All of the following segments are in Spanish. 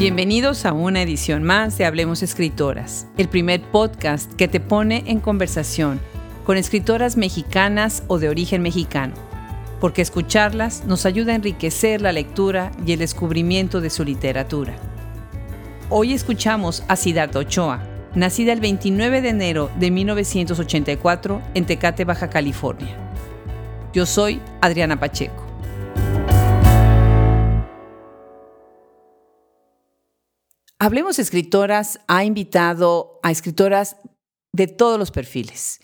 Bienvenidos a una edición más de Hablemos Escritoras, el primer podcast que te pone en conversación con escritoras mexicanas o de origen mexicano, porque escucharlas nos ayuda a enriquecer la lectura y el descubrimiento de su literatura. Hoy escuchamos a Siddhartha Ochoa, nacida el 29 de enero de 1984 en Tecate, Baja California. Yo soy Adriana Pacheco. Hablemos Escritoras ha invitado a escritoras de todos los perfiles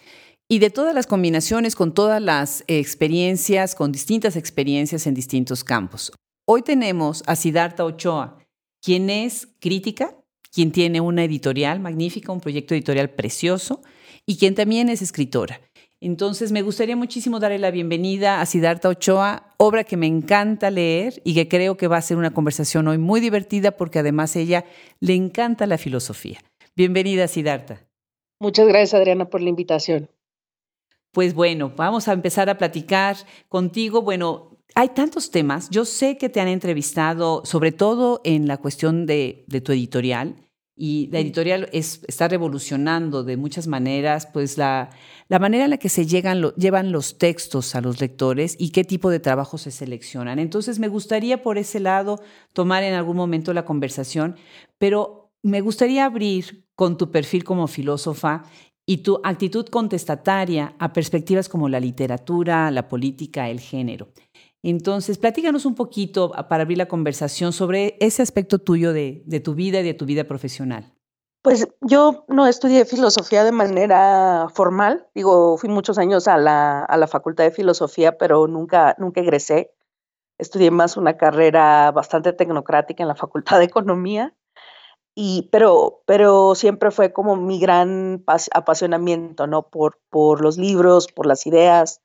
y de todas las combinaciones, con todas las experiencias, con distintas experiencias en distintos campos. Hoy tenemos a Siddhartha Ochoa, quien es crítica, quien tiene una editorial magnífica, un proyecto editorial precioso y quien también es escritora. Entonces, me gustaría muchísimo darle la bienvenida a Siddhartha Ochoa, obra que me encanta leer y que creo que va a ser una conversación hoy muy divertida porque además ella le encanta la filosofía. Bienvenida, Siddhartha. Muchas gracias, Adriana, por la invitación. Pues bueno, vamos a empezar a platicar contigo. Bueno, hay tantos temas. Yo sé que te han entrevistado, sobre todo en la cuestión de, de tu editorial, y la editorial es, está revolucionando de muchas maneras, pues la, la manera en la que se llegan, llevan los textos a los lectores y qué tipo de trabajo se seleccionan. Entonces, me gustaría por ese lado tomar en algún momento la conversación, pero me gustaría abrir con tu perfil como filósofa y tu actitud contestataria a perspectivas como la literatura, la política, el género. Entonces, platícanos un poquito para abrir la conversación sobre ese aspecto tuyo de, tu vida y de tu vida profesional. Pues yo no estudié filosofía de manera formal, digo, fui muchos años a la, a la facultad de filosofía, pero nunca, nunca egresé. Estudié más una carrera bastante tecnocrática en la facultad de economía, y, pero, pero siempre fue como mi gran apasionamiento, ¿no? Por, por los libros, por las ideas,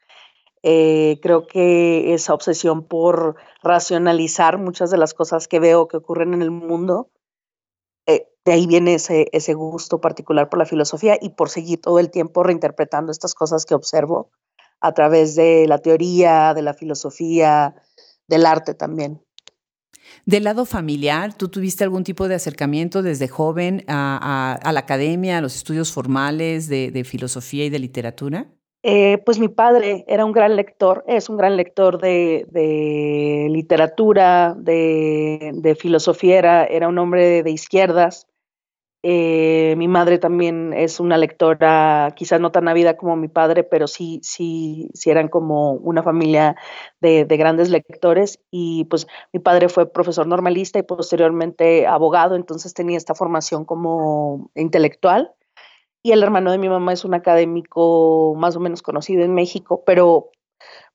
eh, creo que esa obsesión por racionalizar muchas de las cosas que veo que ocurren en el mundo, eh, de ahí viene ese, ese gusto particular por la filosofía y por seguir todo el tiempo reinterpretando estas cosas que observo a través de la teoría, de la filosofía, del arte también. Del lado familiar, ¿tú tuviste algún tipo de acercamiento desde joven a, la academia, a los estudios formales de filosofía y de literatura? Eh, pues mi padre era un gran lector, es un gran lector de, literatura, de, filosofía, era, un hombre de, izquierdas. Eh, mi madre también es una lectora, quizás no tan ávida como mi padre, pero sí, sí, sí eran como una familia de grandes lectores. Y pues mi padre fue profesor normalista y posteriormente abogado, entonces tenía esta formación como intelectual y el hermano de mi mamá es un académico más o menos conocido en México, pero,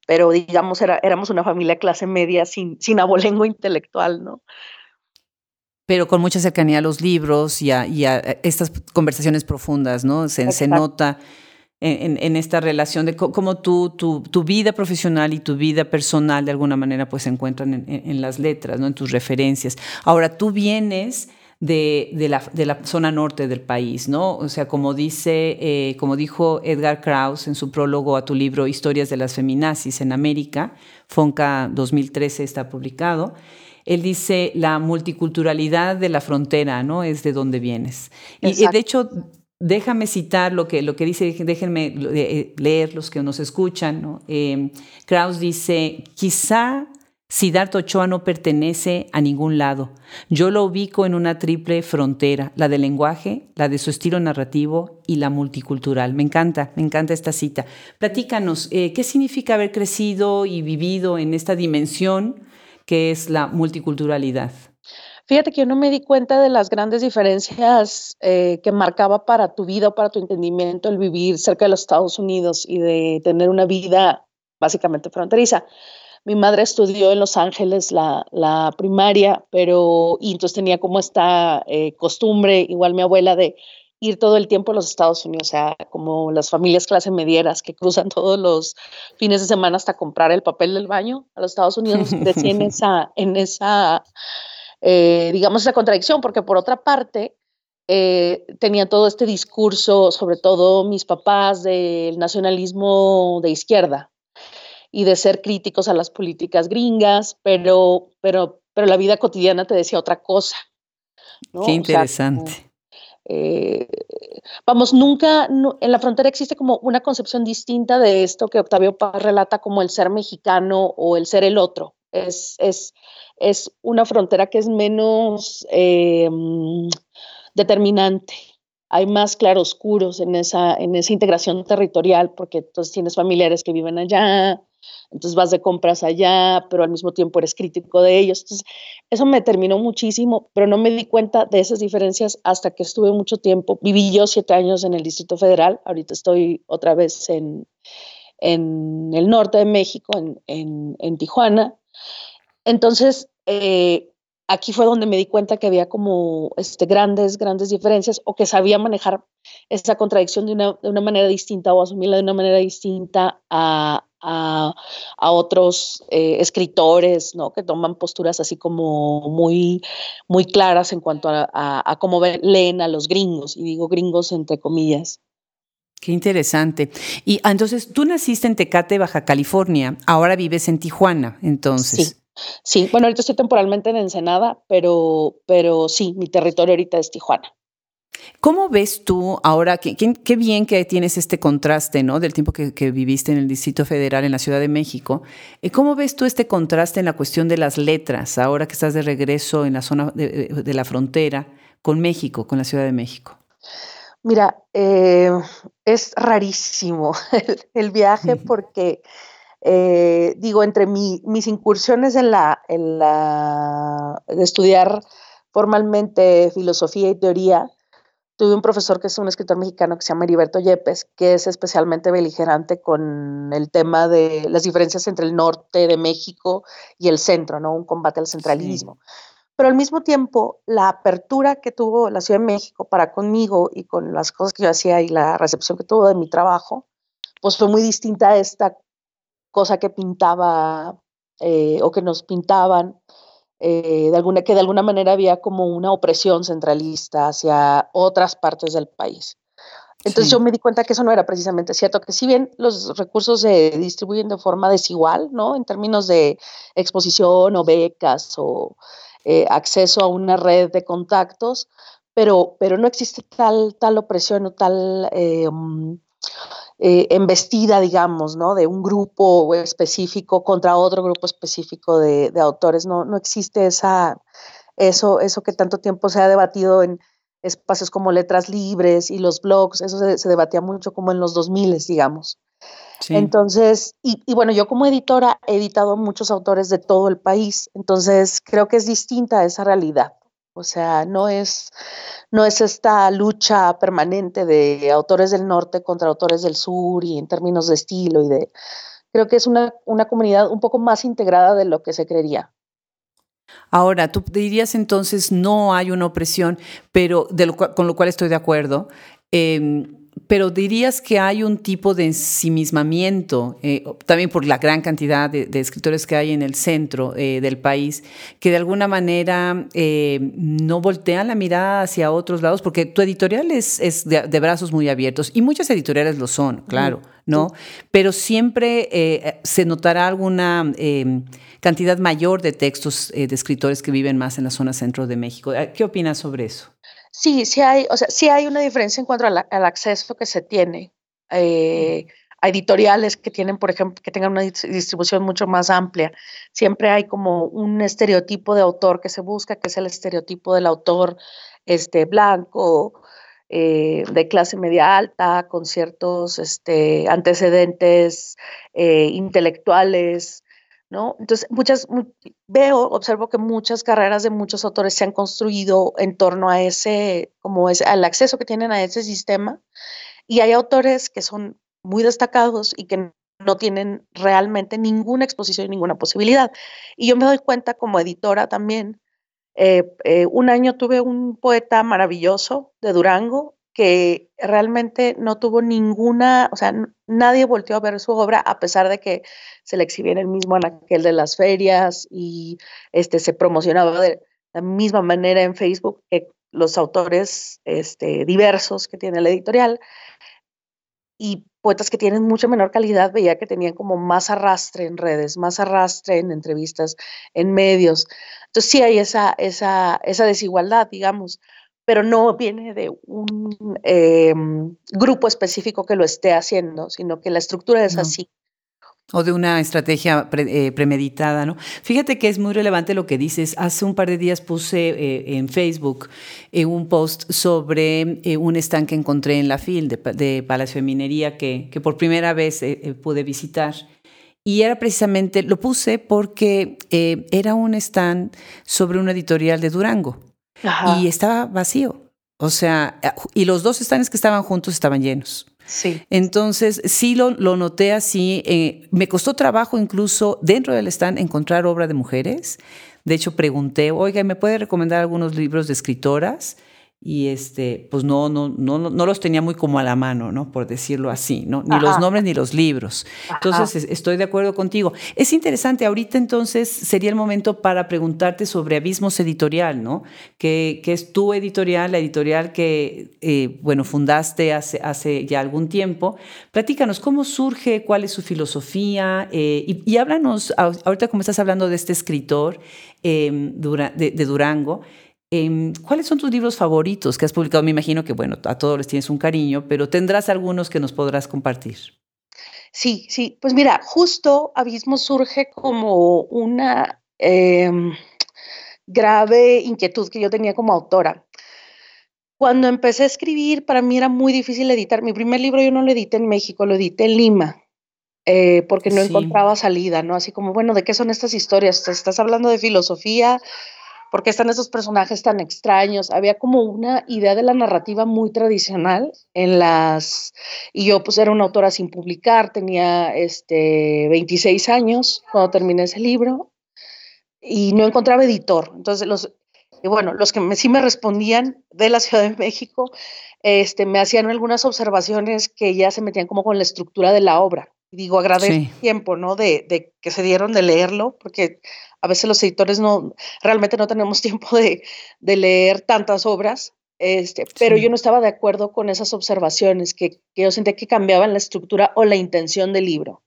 pero digamos, era, éramos una familia clase media sin, sin abolengo intelectual, ¿no? Pero con mucha cercanía a los libros y a, estas conversaciones profundas, ¿no? Se, se nota en, en, esta relación de cómo tú, tu, tu, vida profesional y tu vida personal de alguna manera pues se encuentran en, en las letras, ¿no? En tus referencias. Ahora, tú vienes de, la, de, la, zona norte del país, ¿no? O sea, como dice, eh, como dijo Edgar Krauss en su prólogo a tu libro Historias de las feminazis en América, Fonca 2013 está publicado, él dice la multiculturalidad de la frontera, ¿no? Es de donde vienes. Y, de hecho, déjame citar lo que, lo que dice, déjenme eh, leer los que nos escuchan, ¿no? Eh, Krauss dice, quizá Siddhartha Ochoa no pertenece a ningún lado. Yo lo ubico en una triple frontera, la del lenguaje, la de su estilo narrativo y la multicultural. Me encanta, me encanta esta cita. Platícanos, eh, ¿qué significa haber crecido y vivido en esta dimensión que es la multiculturalidad? Fíjate que yo no me di cuenta de las grandes diferencias eh, que marcaba para tu vida o para tu entendimiento el vivir cerca de los Estados Unidos y de tener una vida básicamente fronteriza. Mi madre estudió en Los Ángeles la, la primaria, pero y entonces tenía como esta eh, costumbre, igual mi abuela, de ir todo el tiempo a los Estados Unidos, o sea, como las familias clase medieras que cruzan todos los fines de semana hasta comprar el papel del baño a los Estados Unidos, crecí en esa, en esa eh, digamos, esa contradicción, porque por otra parte, eh, tenía todo este discurso, sobre todo mis papás, del nacionalismo de izquierda, y de ser críticos a las políticas gringas, pero, pero, pero la vida cotidiana te decía otra cosa. Qué interesante. Eh, vamos, nunca en la frontera existe como una concepción distinta de esto que Octavio Paz relata como el ser mexicano o el ser el otro. Es, es, es una frontera que es menos eh, determinante. Hay más claroscuros en esa, en esa integración territorial porque entonces tienes familiares que viven allá, entonces vas de compras allá, pero al mismo tiempo eres crítico de ellos. Entonces, eso me terminó muchísimo, pero no me di cuenta de esas diferencias hasta que estuve mucho tiempo. Viví yo siete años en el Distrito Federal, ahorita estoy otra vez en, en el norte de México, en, en, Tijuana. Entonces, eh, aquí fue donde me di cuenta que había como este, grandes, grandes diferencias o que sabía manejar esa contradicción de una, de una manera distinta o asumirla de una manera distinta a, a, otros eh, escritores, ¿no? Que toman posturas así como muy, muy claras en cuanto a, cómo leen a los gringos, y digo gringos entre comillas. Qué interesante. Y ah, entonces, tú naciste en Tecate, Baja California, ahora vives en Tijuana, entonces. Sí. Sí, bueno, ahorita estoy temporalmente en Ensenada, pero, pero sí, mi territorio ahorita es Tijuana. ¿Cómo ves tú ahora, qué, qué, bien que tienes este contraste, ¿no? Del tiempo que, viviste en el Distrito Federal, en la Ciudad de México. Eh, ¿Cómo ves tú este contraste en la cuestión de las letras, ahora que estás de regreso en la zona de, la frontera con México, con la Ciudad de México? Mira, eh, es rarísimo el, viaje porque, eh, digo, entre mis incursiones en la, en la, de estudiar formalmente filosofía y teoría, Tuve un profesor que es un escritor mexicano que se llama Heriberto Yepes, que es especialmente beligerante con el tema de las diferencias entre el norte de México y el centro, ¿no? Un combate al centralismo. Pero al mismo tiempo, la apertura que tuvo la Ciudad de México para conmigo y con las cosas que yo hacía y la recepción que tuvo de mi trabajo, pues fue muy distinta a esta cosa que pintaba eh, o que nos pintaban eh, de alguna, que de alguna manera había como una opresión centralista hacia otras partes del país. Entonces yo me di cuenta que eso no era precisamente cierto, que si bien los recursos se distribuyen de forma desigual, ¿no? En términos de exposición o becas o eh, acceso a una red de contactos, pero, pero no existe tal, tal opresión o tal eh, eh, embestida, digamos, ¿no? De un grupo específico contra otro grupo específico de, autores. No, no existe esa, eso, eso que tanto tiempo se ha debatido en espacios como letras libres y los blogs, eso se, debatía mucho como en los 2000, digamos. Entonces, y, y, bueno, yo como editora he editado muchos autores de todo el país, entonces creo que es distinta esa realidad. O sea, no es, no es esta lucha permanente de autores del norte contra autores del sur y en términos de estilo y de... Creo que es una, una comunidad un poco más integrada de lo que se creería. Ahora, tú dirías entonces no hay una opresión, pero de con lo cual estoy de acuerdo. Em, pero dirías que hay un tipo de ensimismamiento, eh, también por la gran cantidad de, escritores que hay en el centro eh, del país, que de alguna manera eh, no voltean la mirada hacia otros lados, porque tu editorial es, de, brazos muy abiertos, y muchas editoriales lo son, claro, ¿no? Pero siempre se notará alguna em, cantidad mayor de textos de escritores que viven más en la zona centro de México. ¿Qué opinas sobre eso? Sí, sí hay, o sea, sí hay una diferencia en cuanto al, acceso que se tiene eh, a editoriales que tienen, por ejemplo, que tengan una distribución mucho más amplia. Siempre hay como un estereotipo de autor que se busca, que es el estereotipo del autor este, blanco, eh, de clase media alta, con ciertos este, antecedentes eh, intelectuales, ¿no? Entonces, muchas, veo, observo que muchas carreras de muchos autores se han construido en torno a ese, como es, al acceso que tienen a ese sistema, y hay autores que son muy destacados y que no tienen realmente ninguna exposición y ninguna posibilidad. Y yo me doy cuenta como editora también. Eh, eh, un año tuve un poeta maravilloso de Durango que realmente no tuvo ninguna, o sea, nadie volvió a ver su obra a pesar de que se le exhibía en el mismo anaquel de las ferias y este, se promocionaba de la misma manera en Facebook que los autores este, diversos que tiene la editorial. y poetas que tienen mucha menor calidad, veía que tenían como más arrastre en redes, más arrastre en entrevistas, en medios. Entonces sí hay esa, esa, esa desigualdad, digamos, pero no viene de un em, grupo específico que lo esté haciendo, sino que la estructura es así. O de una estrategia eh, premeditada, ¿no? Fíjate que es muy relevante lo que dices. Hace un par de días puse eh, en Facebook eh, un post sobre un stand que encontré en la FIL de, Palacio de Minería que, que por primera vez pude visitar. Y era precisamente, lo puse porque era un stand sobre una editorial de Durango y estaba vacío. O sea, y los dos stands que estaban juntos estaban llenos. Sí. Entonces, sí lo, lo noté así. Eh, me costó trabajo incluso dentro del stand encontrar obra de mujeres. De hecho, pregunté, oiga, ¿me puede recomendar algunos libros de escritoras? Y este, pues no, no, no, no los tenía muy como a la mano, ¿no? Por decirlo así, ¿no? Ni los nombres ni los libros. Entonces, estoy de acuerdo contigo. Es interesante, ahorita entonces sería el momento para preguntarte sobre Abismos Editorial, ¿no? Que, que es tu editorial, la editorial que, eh, bueno, fundaste hace, hace ya algún tiempo. Platícanos, ¿cómo surge? ¿Cuál es su filosofía? Eh, y, háblanos, ahorita como estás hablando de este escritor eh, de Durango, Em, ¿Cuáles son tus libros favoritos que has publicado? Me imagino que, bueno, a todos les tienes un cariño, pero tendrás algunos que nos podrás compartir. Sí, sí, pues mira, justo Abismo surge como una em, grave inquietud que yo tenía como autora. Cuando empecé a escribir, para mí era muy difícil editar. Mi primer libro yo no lo edité en México, lo edité en Lima, eh, porque no encontraba salida, ¿no? Así como, bueno, ¿de qué son estas historias? ¿Estás hablando de filosofía? Porque están esos personajes tan extraños. Había como una idea de la narrativa muy tradicional en las... Y yo pues era una autora sin publicar, tenía este, 26 años cuando terminé ese libro y no encontraba editor. Entonces los... Y bueno, los que sí me respondían de la Ciudad de México, este, me hacían algunas observaciones que ya se metían como con la estructura de la obra. Digo, agradezco el tiempo, ¿no? De, de, que se dieron de leerlo, porque a veces los editores no, realmente no tenemos tiempo de, leer tantas obras, este, pero yo no estaba de acuerdo con esas observaciones, que, yo sentía que cambiaban la estructura o la intención del libro.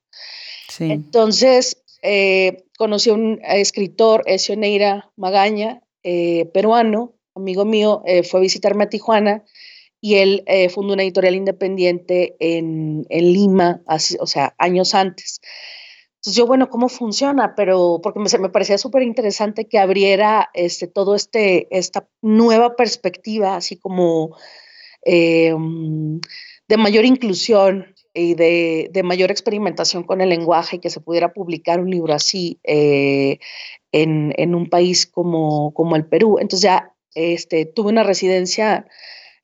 Entonces, eh, conocí a un escritor, Ezio Neira Magaña, eh, peruano, amigo mío, eh, fue a visitarme a Tijuana y él fundó una editorial independiente en, en Lima, o sea, años antes. Entonces yo, bueno, ¿cómo funciona? Pero porque me, me parecía súper interesante que abriera este, todo este, esta nueva perspectiva, así como eh, de mayor inclusión y de, de, mayor experimentación con el lenguaje y que se pudiera publicar un libro así eh, en, en, un país como, como el Perú. Entonces ya este, tuve una residencia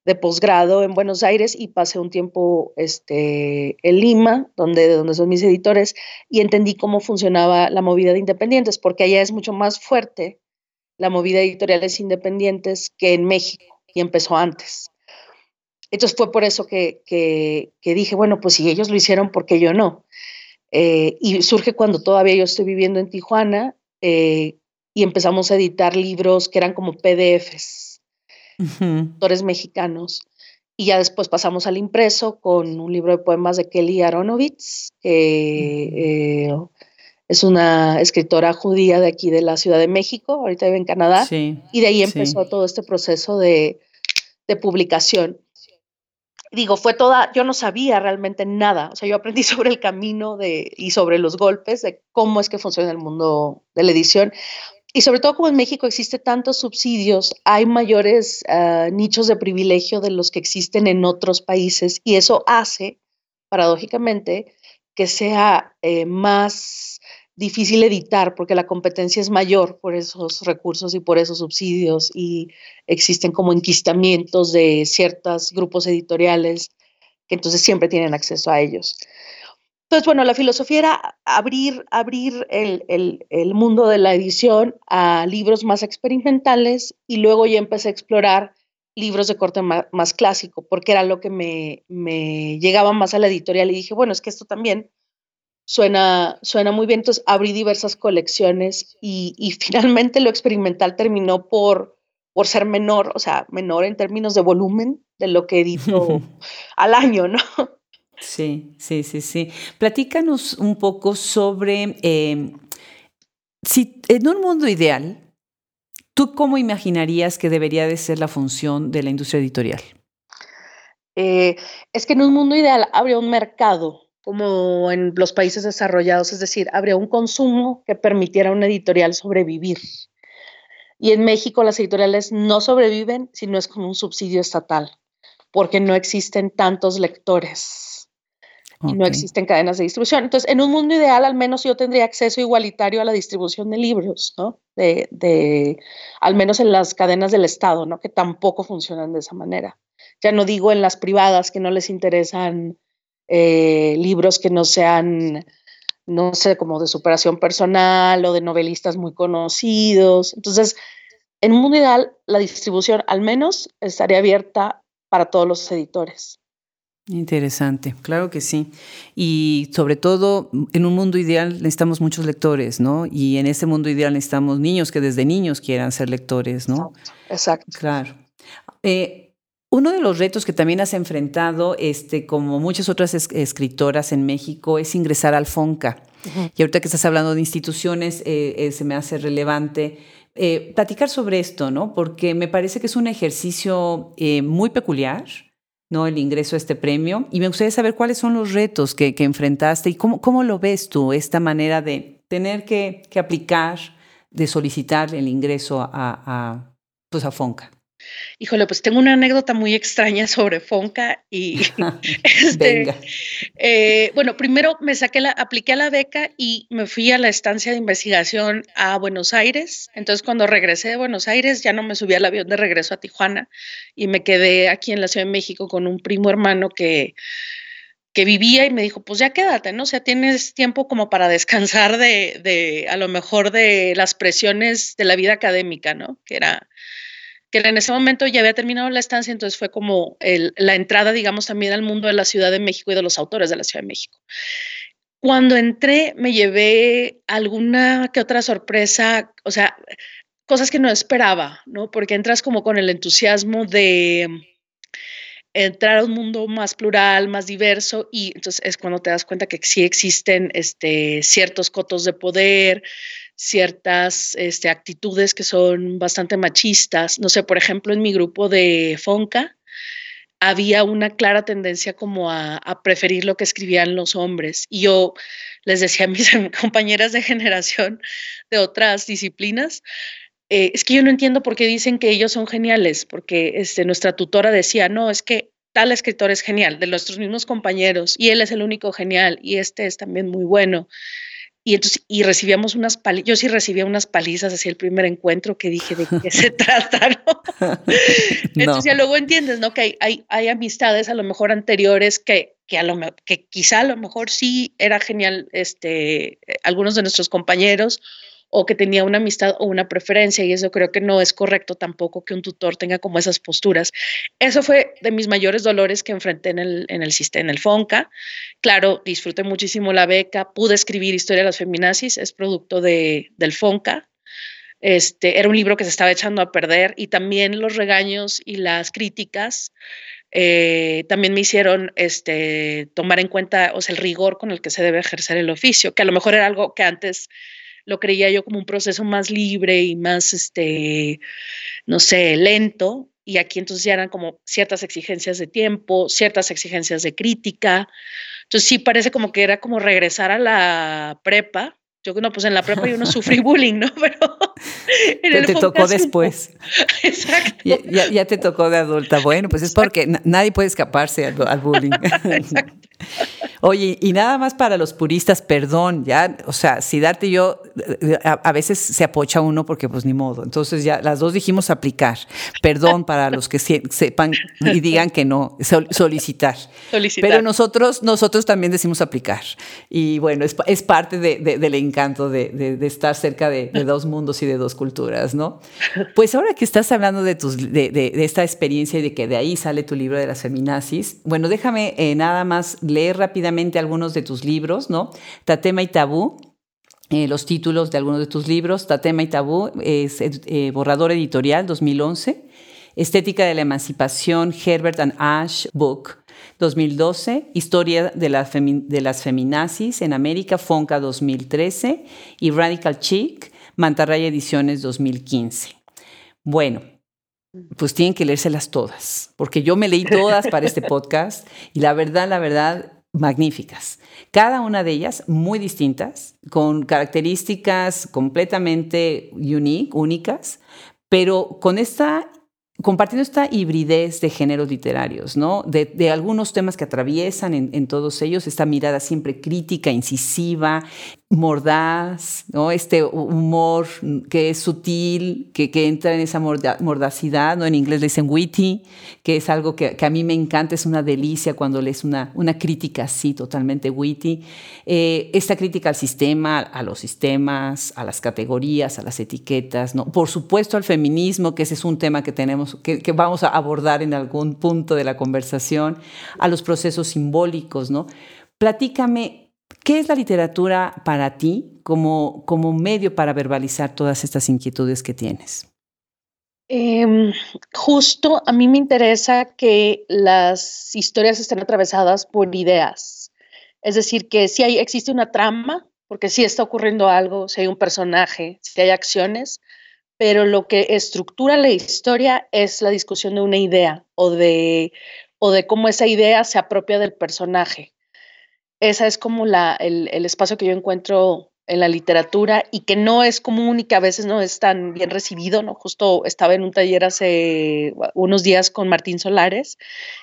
de posgrado en Buenos Aires y pasé un tiempo este, en Lima, donde, donde son mis editores, y entendí cómo funcionaba la movida de independientes, porque allá es mucho más fuerte la movida de editoriales independientes que en México, y empezó antes. Entonces fue por eso que, que, dije, bueno, pues si ellos lo hicieron, ¿por qué yo no? Eh, y surge cuando todavía yo estoy viviendo en Tijuana eh, y empezamos a editar libros que eran como PDFs autores mexicanos. Y ya después pasamos al impreso con un libro de poemas de Kelly Aronovitz, que eh, es una escritora judía de aquí de la Ciudad de México, ahorita vive en Canadá, y de ahí empezó todo este proceso de, de, publicación. Digo, fue toda, yo no sabía realmente nada, o sea, yo aprendí sobre el camino de, y sobre los golpes de cómo es que funciona el mundo de la edición. Y sobre todo como en México existe tantos subsidios, hay mayores ah, nichos de privilegio de los que existen en otros países y eso hace, paradójicamente, que sea eh, más difícil editar porque la competencia es mayor por esos recursos y por esos subsidios y existen como enquistamientos de ciertos grupos editoriales que entonces siempre tienen acceso a ellos. Entonces, bueno, la filosofía era abrir, abrir el, mundo de la edición a libros más experimentales y luego ya empecé a explorar libros de corte más, clásico, porque era lo que me, llegaba más a la editorial y dije, bueno, es que esto también suena, suena muy bien. Entonces abrí diversas colecciones y, y finalmente lo experimental terminó por, por ser menor, o sea, menor en términos de volumen de lo que edito al año, ¿no? Sí, sí, sí, sí. Platícanos un poco sobre eh, si en un mundo ideal, ¿tú cómo imaginarías que debería de ser la función de la industria editorial? Eh, es que en un mundo ideal habría un mercado como en los países desarrollados, es decir, habría un consumo que permitiera a una editorial sobrevivir. Y en México las editoriales no sobreviven si no es con un subsidio estatal, porque no existen tantos lectores y no existen cadenas de distribución. Entonces, en un mundo ideal, al menos yo tendría acceso igualitario a la distribución de libros, ¿no? De, de, al menos en las cadenas del Estado, ¿no? Que tampoco funcionan de esa manera. Ya no digo en las privadas que no les interesan eh, libros que no sean, no sé, como de superación personal o de novelistas muy conocidos. Entonces, en un mundo ideal, la distribución al menos estaría abierta para todos los editores. Interesante, claro que sí. Y sobre todo, en un mundo ideal necesitamos muchos lectores, ¿no? Y en ese mundo ideal necesitamos niños que desde niños quieran ser lectores, ¿no? Exacto. Claro. Eh, uno de los retos que también has enfrentado, este, como muchas otras escritoras en México, es ingresar al FONCA. Y ahorita que estás hablando de instituciones, eh, eh, se me hace relevante platicar sobre esto, ¿no? Porque me parece que es un ejercicio muy peculiar ¿no? el ingreso a este premio. Y me gustaría saber cuáles son los retos que, enfrentaste y cómo, cómo, lo ves tú, esta manera de tener que, aplicar, de solicitar el ingreso a, a, pues a FONCA. Híjole, pues tengo una anécdota muy extraña sobre Fonca y este, eh, bueno, primero me saqué la, apliqué a la beca y me fui a la estancia de investigación a Buenos Aires. Entonces, cuando regresé de Buenos Aires, ya no me subí al avión de regreso a Tijuana y me quedé aquí en la Ciudad de México con un primo hermano que que vivía y me dijo, pues ya quédate, ¿no? O sea, tienes tiempo como para descansar de, de, a lo mejor de las presiones de la vida académica, ¿no? Que era, que en ese momento ya había terminado la estancia, entonces fue como la entrada, digamos, también al mundo de la Ciudad de México y de los autores de la Ciudad de México. Cuando entré, me llevé alguna que otra sorpresa, o sea, cosas que no esperaba, ¿no? Porque entras como con el entusiasmo de entrar a un mundo más plural, más diverso, y entonces es cuando te das cuenta que sí existen este, ciertos cotos de poder, ciertas este, actitudes que son bastante machistas. No sé, por ejemplo, en mi grupo de Fonca había una clara tendencia como a, preferir lo que escribían los hombres. Y yo les decía a mis compañeras de generación de otras disciplinas, eh, es que yo no entiendo por qué dicen que ellos son geniales, porque este, nuestra tutora decía, no, es que tal escritor es genial, de nuestros mismos compañeros, y él es el único genial, y este es también muy bueno. Y entonces, y recibíamos unas palizas, yo sí recibía unas palizas hacia el primer encuentro que dije de qué se trata, ¿no? Entonces ya luego entiendes, ¿no? Que hay, hay, hay, amistades a lo mejor anteriores que, que, a lo, que quizá a lo mejor sí era genial, este, eh, algunos de nuestros compañeros, o que tenía una amistad o una preferencia y eso creo que no es correcto tampoco que un tutor tenga como esas posturas. Eso fue de mis mayores dolores que enfrenté en el, en el sistema, en el FONCA. Claro, disfruté muchísimo la beca, pude escribir Historia de las Feminazis, es producto de, del FONCA. Este, era un libro que se estaba echando a perder y también los regaños y las críticas eh, también me hicieron este, tomar en cuenta o sea, el rigor con el que se debe ejercer el oficio, que a lo mejor era algo que antes lo creía yo como un proceso más libre y más, este, no sé, lento. Y aquí entonces ya eran como ciertas exigencias de tiempo, ciertas exigencias de crítica. Entonces sí parece como que era como regresar a la prepa. Yo no, pues en la prepa yo no sufrí bullying, ¿no? Pero, te tocó después. Exacto. Ya, ya, te tocó de adulta. Bueno, pues es porque nadie puede escaparse al, al bullying. Exacto. Oye, y nada más para los puristas, perdón, ya, o sea, si darte yo, a, veces se apocha uno porque pues ni modo. Entonces ya las dos dijimos aplicar. Perdón para los que sepan y digan que no, solicitar. solicitar. Pero nosotros, nosotros también decimos aplicar. Y bueno, es, es parte de, del encanto de, estar cerca de, dos mundos y de dos culturas, ¿no? Pues ahora que estás hablando de, tus, de, esta experiencia y de que de ahí sale tu libro de las feminazis, bueno, déjame eh, nada más leer rápidamente algunos de tus libros, ¿no? Tatema y Tabú, eh, los títulos de algunos de tus libros. Tatema y Tabú es eh, borrador editorial 2011. Estética de la Emancipación, Herbert and Ash Book. 2012, Historia de, de las Feminazis en América, Fonca 2013 y Radical Chic, Mantarraya Ediciones 2015. Bueno, pues tienen que leérselas todas, porque yo me leí todas para este podcast y la verdad, la verdad, magníficas. Cada una de ellas muy distintas, con características completamente unique, únicas, pero con esta compartiendo esta hibridez de géneros literarios, ¿no? De, algunos temas que atraviesan en, todos ellos, esta mirada siempre crítica, incisiva, mordaz, ¿no? Este humor que es sutil, que, entra en esa mordacidad, ¿no? En inglés le dicen witty, que es algo que, a mí me encanta, es una delicia cuando lees una, crítica así, totalmente witty. Eh, esta crítica al sistema, a los sistemas, a las categorías, a las etiquetas, ¿no? Por supuesto al feminismo, que ese es un tema que tenemos, que, vamos a abordar en algún punto de la conversación, a los procesos simbólicos, ¿no? Platícame ¿Qué es la literatura para ti como, como medio para verbalizar todas estas inquietudes que tienes? Em, justo a mí me interesa que las historias estén atravesadas por ideas. Es decir, que si hay, existe una trama, porque si está ocurriendo algo, si hay un personaje, si hay acciones, pero lo que estructura la historia es la discusión de una idea o de, o de cómo esa idea se apropia del personaje. Esa es como la, el, el, espacio que yo encuentro en la literatura y que no es común y que a veces no es tan bien recibido, ¿no? Justo estaba en un taller hace unos días con Martín Solares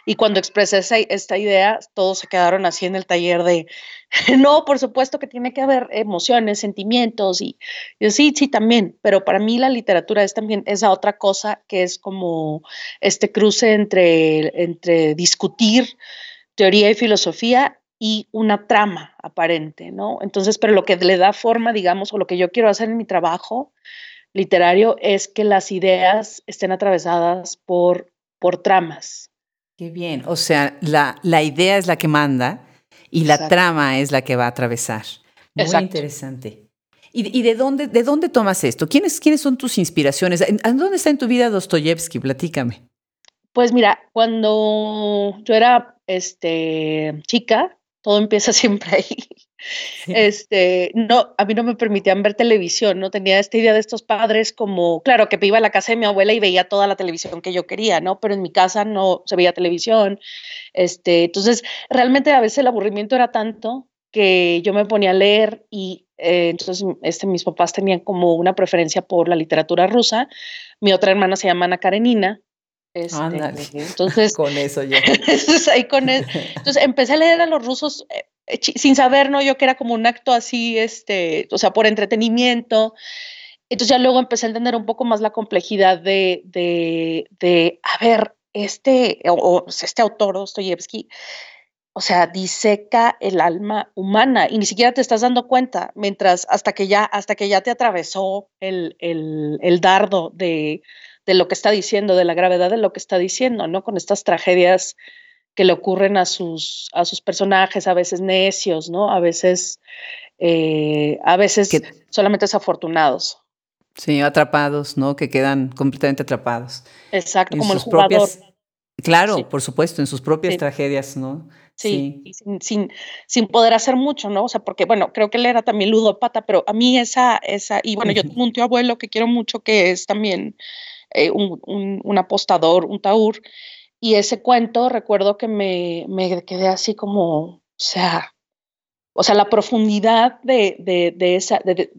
y cuando expresé esa, esta idea, todos se quedaron así en el taller de, no, por supuesto que tiene que haber emociones, sentimientos y yo sí, sí, también, pero para mí la literatura es también esa otra cosa que es como este cruce entre, entre discutir teoría y filosofía y una trama aparente, ¿no? Entonces, pero lo que le da forma, digamos, o lo que yo quiero hacer en mi trabajo literario es que las ideas estén atravesadas por, por tramas. Qué bien, o sea, la, la idea es la que manda y la trama es la que va a atravesar. Muy interesante. ¿Y, ¿Y, de, dónde, de dónde tomas esto? ¿Quiénes, ¿Quiénes son tus inspiraciones? ¿Dónde está en tu vida Dostoyevsky? Platícame. Pues mira, cuando yo era este, chica, todo empieza siempre ahí. Este, no, a mí no me permitían ver televisión, no tenía esta idea de estos padres como, claro, que iba a la casa de mi abuela y veía toda la televisión que yo quería, ¿no? Pero en mi casa no se veía televisión. Este, entonces, realmente a veces el aburrimiento era tanto que yo me ponía a leer y eh, entonces este, mis papás tenían como una preferencia por la literatura rusa. Mi otra hermana se llama Ana Karenina este, entonces, con eso ya. ahí con entonces empecé a leer a los rusos eh, eh, sin saber, ¿no? Yo que era como un acto así, este, o sea, por entretenimiento. Entonces ya luego empecé a entender un poco más la complejidad de, de, de a ver, este, o, este autor, Dostoyevsky, o sea, diseca el alma humana y ni siquiera te estás dando cuenta, mientras hasta que ya, hasta que ya te atravesó el, el, el dardo de, de lo que está diciendo, de la gravedad de lo que está diciendo, ¿no? Con estas tragedias que le ocurren a sus, a sus personajes, a veces necios, ¿no? A veces, eh, a veces solamente desafortunados. Sí, atrapados, ¿no? Que quedan completamente atrapados. Exacto, como el jugador. Propias, claro, por supuesto, en sus propias tragedias, ¿no? Sí, Sin, sin, sin, poder hacer mucho, ¿no? O sea, porque, bueno, creo que él era también ludópata, pero a mí esa, esa, y bueno, yo tengo un tío abuelo que quiero mucho, que es también eh, un, apostador, un taur. Y ese cuento recuerdo que me, me quedé así como, o sea, o sea, la profundidad de, de, esa, de,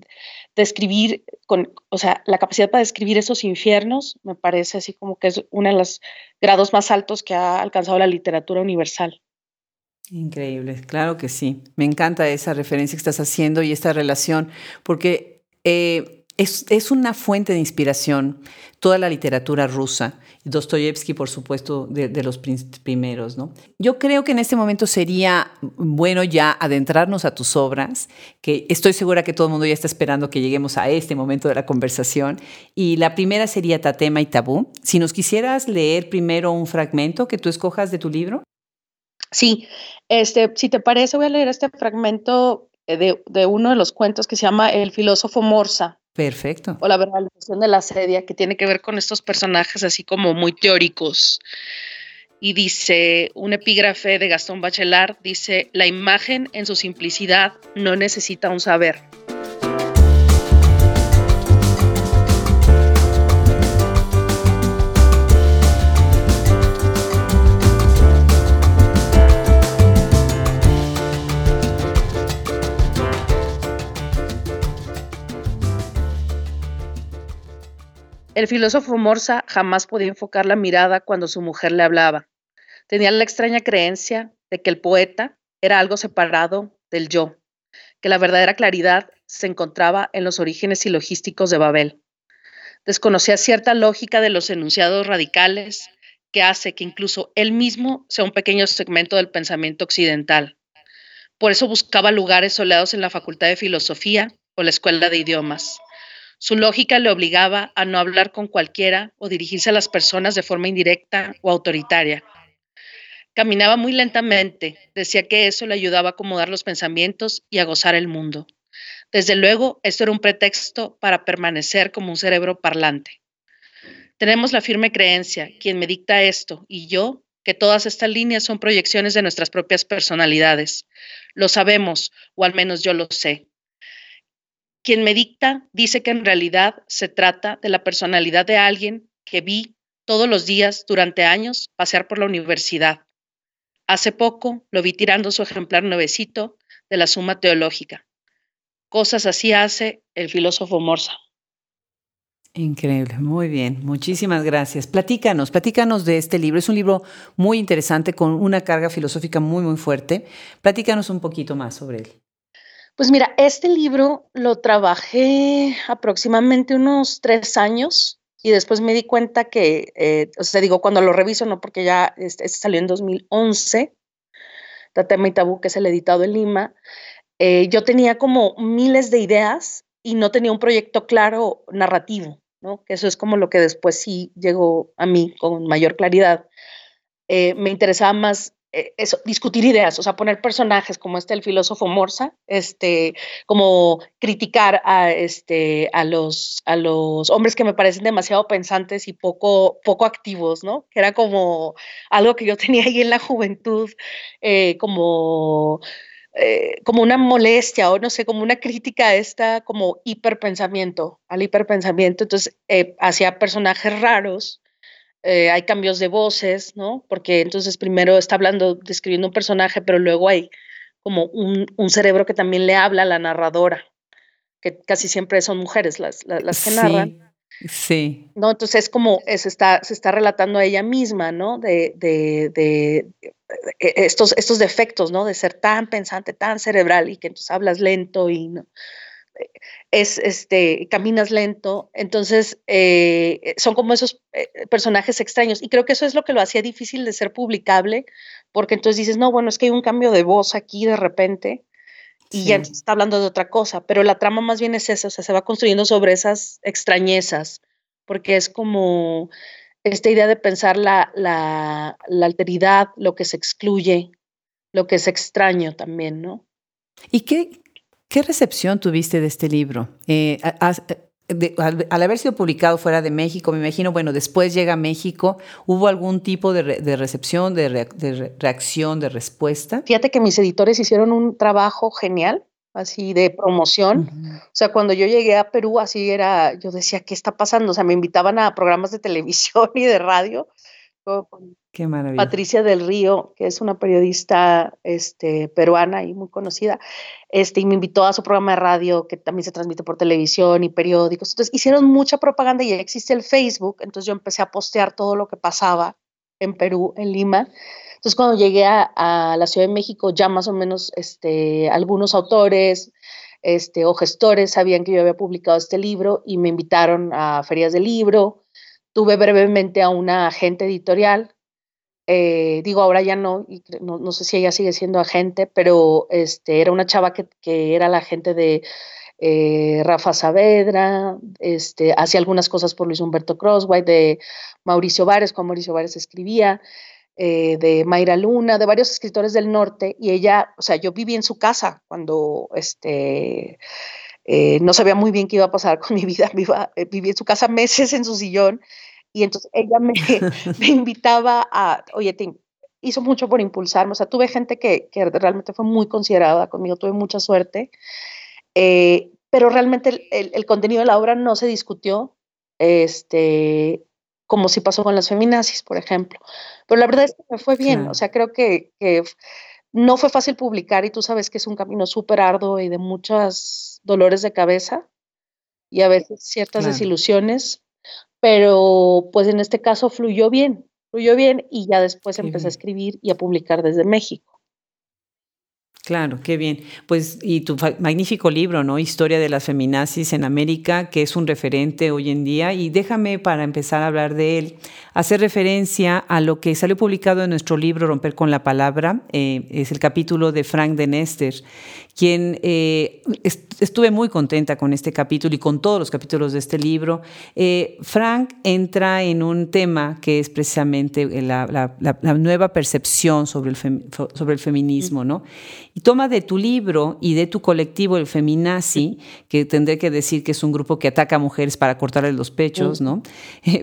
escribir, con, o sea, la capacidad para describir esos infiernos, me parece así como que es uno de los grados más altos que ha alcanzado la literatura universal. Increíble, claro que sí. Me encanta esa referencia que estás haciendo y esta relación, porque eh, es, una fuente de inspiración toda la literatura rusa. Dostoyevsky, por supuesto, de, los primeros. ¿no? Yo creo que en este momento sería bueno ya adentrarnos a tus obras, que estoy segura que todo el mundo ya está esperando que lleguemos a este momento de la conversación. Y la primera sería Tatema y Tabú. Si nos quisieras leer primero un fragmento que tú escojas de tu libro. Sí, este, si te parece, voy a leer este fragmento de, de uno de los cuentos que se llama El filósofo Morsa Perfecto. O la verbalización de la sedia, que tiene que ver con estos personajes así como muy teóricos. y dice, un epígrafe de Gastón Bachelard dice, la imagen en su simplicidad no necesita un saber. El filósofo Morsa jamás podía enfocar la mirada cuando su mujer le hablaba. Tenía la extraña creencia de que el poeta era algo separado del yo, que la verdadera claridad se encontraba en los orígenes silogísticos de Babel. Desconocía cierta lógica de los enunciados radicales que hace que incluso él mismo sea un pequeño segmento del pensamiento occidental. Por eso buscaba lugares soleados en la Facultad de Filosofía o la Escuela de Idiomas. Su lógica le obligaba a no hablar con cualquiera o dirigirse a las personas de forma indirecta o autoritaria. Caminaba muy lentamente, decía que eso le ayudaba a acomodar los pensamientos y a gozar el mundo. Desde luego, esto era un pretexto para permanecer como un cerebro parlante. Tenemos la firme creencia, quien me dicta esto y yo, que todas estas líneas son proyecciones de nuestras propias personalidades. Lo sabemos, o al menos yo lo sé. Quien me dicta dice que en realidad se trata de la personalidad de alguien que vi todos los días durante años pasear por la universidad. Hace poco lo vi tirando su ejemplar nuevecito de la Suma Teológica. Cosas así hace el filósofo Morsa. Increíble, muy bien, muchísimas gracias. Platícanos, platícanos de este libro. Es un libro muy interesante con una carga filosófica muy, muy fuerte. Platícanos un poquito más sobre él. Pues mira, este libro lo trabajé aproximadamente unos tres años y después me di cuenta que, eh, o sea, digo, cuando lo reviso, no porque ya este, este salió en 2011, Tatema y Tabú, que es el editado en Lima, eh, yo tenía como miles de ideas y no tenía un proyecto claro narrativo, ¿no? Que eso es como lo que después sí llegó a mí con mayor claridad. Eh, me interesaba más eso, discutir ideas, o sea, poner personajes como este el filósofo Morsa, este, como criticar a, este, a, los, a los hombres que me parecen demasiado pensantes y poco, poco activos, ¿no? Que era como algo que yo tenía ahí en la juventud, eh, como... Eh, como una molestia o no sé, como una crítica a esta como hiperpensamiento, al hiperpensamiento. Entonces, hacía personajes raros eh, hay cambios de voces, ¿no? Porque entonces primero está hablando, describiendo un personaje, pero luego hay como un, cerebro que también le habla a la narradora, que casi siempre son mujeres las, las, que narran. Sí. ¿No? Entonces es como se está, se está relatando a ella misma, ¿no? De, de, de, e, estos, estos defectos, ¿no? De ser tan pensante, tan cerebral y que entonces hablas lento y no es este, caminas lento, entonces eh, son como esos eh, personajes extraños y creo que eso es lo que lo hacía difícil de ser publicable, porque entonces dices, no, bueno, es que hay un cambio de voz aquí de repente y ya está hablando de otra cosa, pero la trama más bien es esa, o sea, se va construyendo sobre esas extrañezas, porque es como esta idea de pensar la, la, la alteridad, lo que se excluye, lo que es extraño también, ¿no? ¿Y qué, ¿Qué recepción tuviste de este libro? Eh, eh, al, haber sido publicado fuera de México, me imagino, bueno, después llega a México, ¿hubo algún tipo de, recepción, de, reacción, de respuesta? Fíjate que mis editores hicieron un trabajo genial, así de promoción. O sea, cuando yo llegué a Perú, así era, yo decía, ¿qué está pasando? O sea, me invitaban a programas de televisión y de radio Qué maravilla. Patricia del Río, que es una periodista este, peruana y muy conocida, este, y me invitó a su programa de radio que también se transmite por televisión y periódicos. Entonces hicieron mucha propaganda y ya existe el Facebook, entonces yo empecé a postear todo lo que pasaba en Perú, en Lima. Entonces cuando llegué a, la Ciudad de México, ya más o menos este, algunos autores este, o gestores sabían que yo había publicado este libro y me invitaron a ferias de libro Tuve brevemente a una agente editorial, eh, digo ahora ya no, y no, sé si ella sigue siendo agente, pero este, era una chava que, era la agente de eh, Rafa Saavedra, este, hacía algunas cosas por Luis Humberto Crosswhite, de Mauricio Vares, cuando Mauricio Vares escribía, eh, de Mayra Luna, de varios escritores del norte, y ella, o sea, yo viví en su casa cuando este, no sabía muy bien qué iba a pasar con mi vida, viví en su casa meses en su sillón, Y entonces ella me, me invitaba a, oye, te, hizo mucho por impulsarme. O sea, tuve gente que, que realmente fue muy considerada conmigo, tuve mucha suerte. Eh, pero realmente el, el, contenido de la obra no se discutió, este, como si pasó con las feminazis, por ejemplo. Pero la verdad es que me fue bien. O sea, creo que, que no fue fácil publicar y tú sabes que es un camino súper arduo y de muchos dolores de cabeza y a veces ciertas desilusiones, pero pues en este caso fluyó bien, fluyó bien y ya después empecé a escribir y a publicar desde México. Claro, qué bien. Pues y tu magnífico libro, ¿no? Historia de las feminazis en América, que es un referente hoy en día. Y déjame para empezar a hablar de él, hacer referencia a lo que salió publicado en nuestro libro Romper con la Palabra. Eh, es el capítulo de Frank de Nester, quien eh, estuve muy contenta con este capítulo y con todos los capítulos de este libro. Eh, Frank entra en un tema que es precisamente la, nueva percepción sobre el, sobre el feminismo, ¿no? Y toma de tu libro y de tu colectivo, el Feminazi, que tendré que decir que es un grupo que ataca a mujeres para cortarles los pechos, ¿no?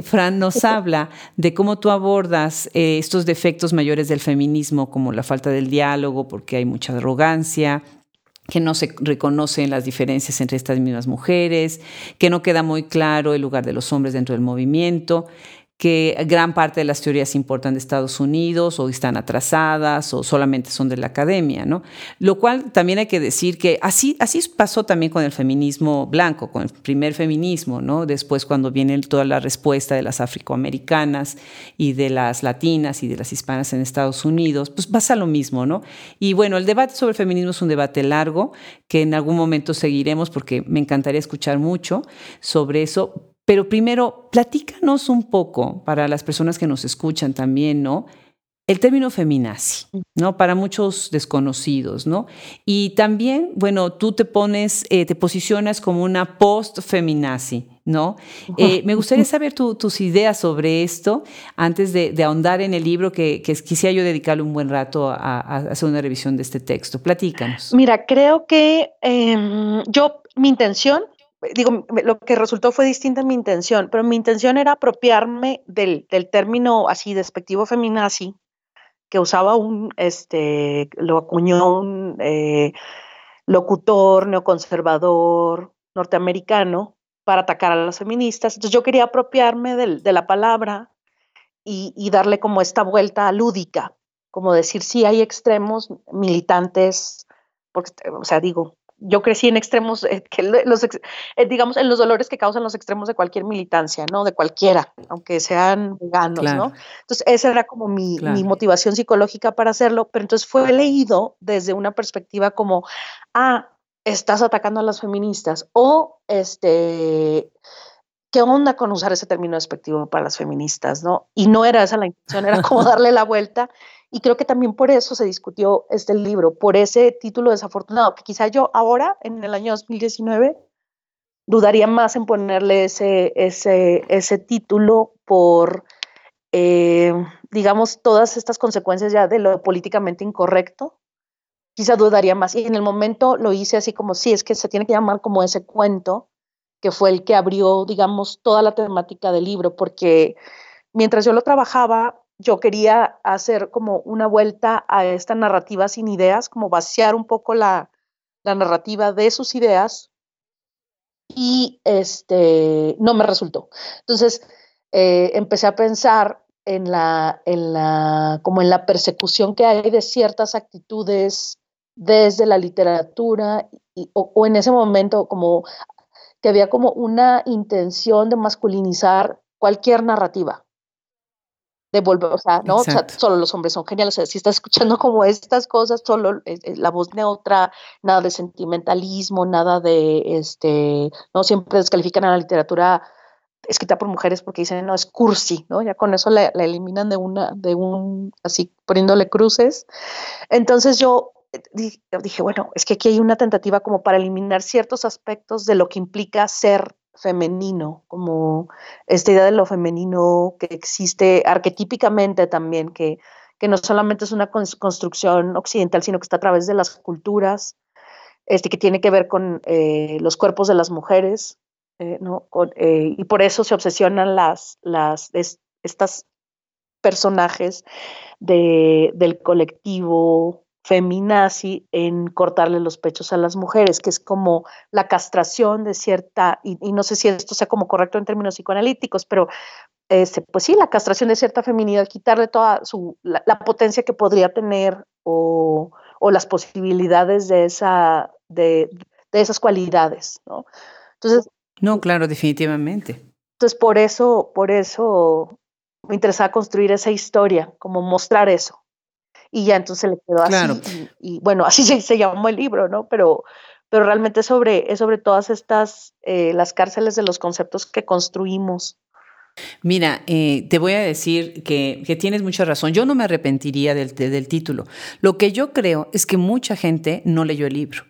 Fran nos habla de cómo tú abordas eh, estos defectos mayores del feminismo, como la falta del diálogo, porque hay mucha arrogancia, que no se reconocen las diferencias entre estas mismas mujeres, que no queda muy claro el lugar de los hombres dentro del movimiento que gran parte de las teorías importan de Estados Unidos o están atrasadas o solamente son de la academia, ¿no? Lo cual también hay que decir que así, así pasó también con el feminismo blanco, con el primer feminismo, ¿no? Después cuando viene toda la respuesta de las afroamericanas y de las latinas y de las hispanas en Estados Unidos, pues pasa lo mismo, ¿no? Y bueno, el debate sobre el feminismo es un debate largo que en algún momento seguiremos porque me encantaría escuchar mucho sobre eso, pero primero, platícanos un poco para las personas que nos escuchan también, ¿no? El término feminazi, ¿no? Para muchos desconocidos, ¿no? Y también, bueno, tú te pones, eh, te posicionas como una post-feminazi, ¿no? Eh, me gustaría saber tus ideas sobre esto antes de, ahondar en el libro que, quisiera yo dedicarle un buen rato a, hacer una revisión de este texto. Platícanos. Mira, creo que em, yo, mi intención digo, lo que resultó fue distinta mi intención, pero mi intención era apropiarme del, término así despectivo feminazi que usaba un, este, lo acuñó un eh, locutor neoconservador norteamericano para atacar a las feministas. Entonces yo quería apropiarme de la palabra y, y, darle como esta vuelta lúdica, como decir, sí hay extremos militantes, porque, o sea, digo, yo crecí en extremos, eh, que los, eh, digamos, en los dolores que causan los extremos de cualquier militancia, ¿no? De cualquiera, aunque sean veganos, ¿no? Entonces, esa era como mi, mi, motivación psicológica para hacerlo, pero entonces fue leído desde una perspectiva como, ah, estás atacando a las feministas, o este, ¿qué onda con usar ese término despectivo para las feministas, no? Y no era esa la intención, era como darle la vuelta y creo que también por eso se discutió este libro, por ese título desafortunado, que quizá yo ahora, en el año 2019, dudaría más en ponerle ese, ese, ese título por, eh, digamos, todas estas consecuencias ya de lo políticamente incorrecto. Quizá dudaría más. Y en el momento lo hice así como, sí, es que se tiene que llamar como ese cuento, que fue el que abrió, digamos, toda la temática del libro, porque mientras yo lo trabajaba, yo quería hacer como una vuelta a esta narrativa sin ideas, como vaciar un poco la, narrativa de sus ideas y este, no me resultó. Entonces, eh, empecé a pensar en la, en la, como en la persecución que hay de ciertas actitudes desde la literatura o, en ese momento como que había como una intención de masculinizar cualquier narrativa de volver, o sea, ¿no? O sea, solo los hombres son geniales. O sea, si estás escuchando como estas cosas, solo la voz neutra, nada de sentimentalismo, nada de, este, no siempre descalifican a la literatura escrita por mujeres porque dicen, no, es cursi, ¿no? Ya con eso la, eliminan de una, de un, así poniéndole cruces. Entonces yo eh, dije, bueno, es que aquí hay una tentativa como para eliminar ciertos aspectos de lo que implica ser femenino, como esta idea de lo femenino que existe arquetípicamente también, que, que no solamente es una construcción occidental, sino que está a través de las culturas, este, que tiene que ver con eh, los cuerpos de las mujeres, eh, ¿no? Eh, y por eso se obsesionan las, las, estas personajes de, del colectivo feminazi en cortarle los pechos a las mujeres, que es como la castración de cierta, y, no sé si esto sea como correcto en términos psicoanalíticos, pero este, pues sí, la castración de cierta feminidad, quitarle toda su, la, potencia que podría tener o, o, las posibilidades de, esa, de, de esas cualidades, ¿no? Entonces... No, claro, definitivamente. Entonces, por eso, por eso me interesaba construir esa historia, como mostrar eso. Y ya entonces le quedó así. Y, bueno, así se, llamó el libro, ¿no? Pero, pero realmente es sobre, es sobre todas estas, eh, las cárceles de los conceptos que construimos. Mira, eh, te voy a decir que, que, tienes mucha razón. Yo no me arrepentiría del, del, título. Lo que yo creo es que mucha gente no leyó el libro.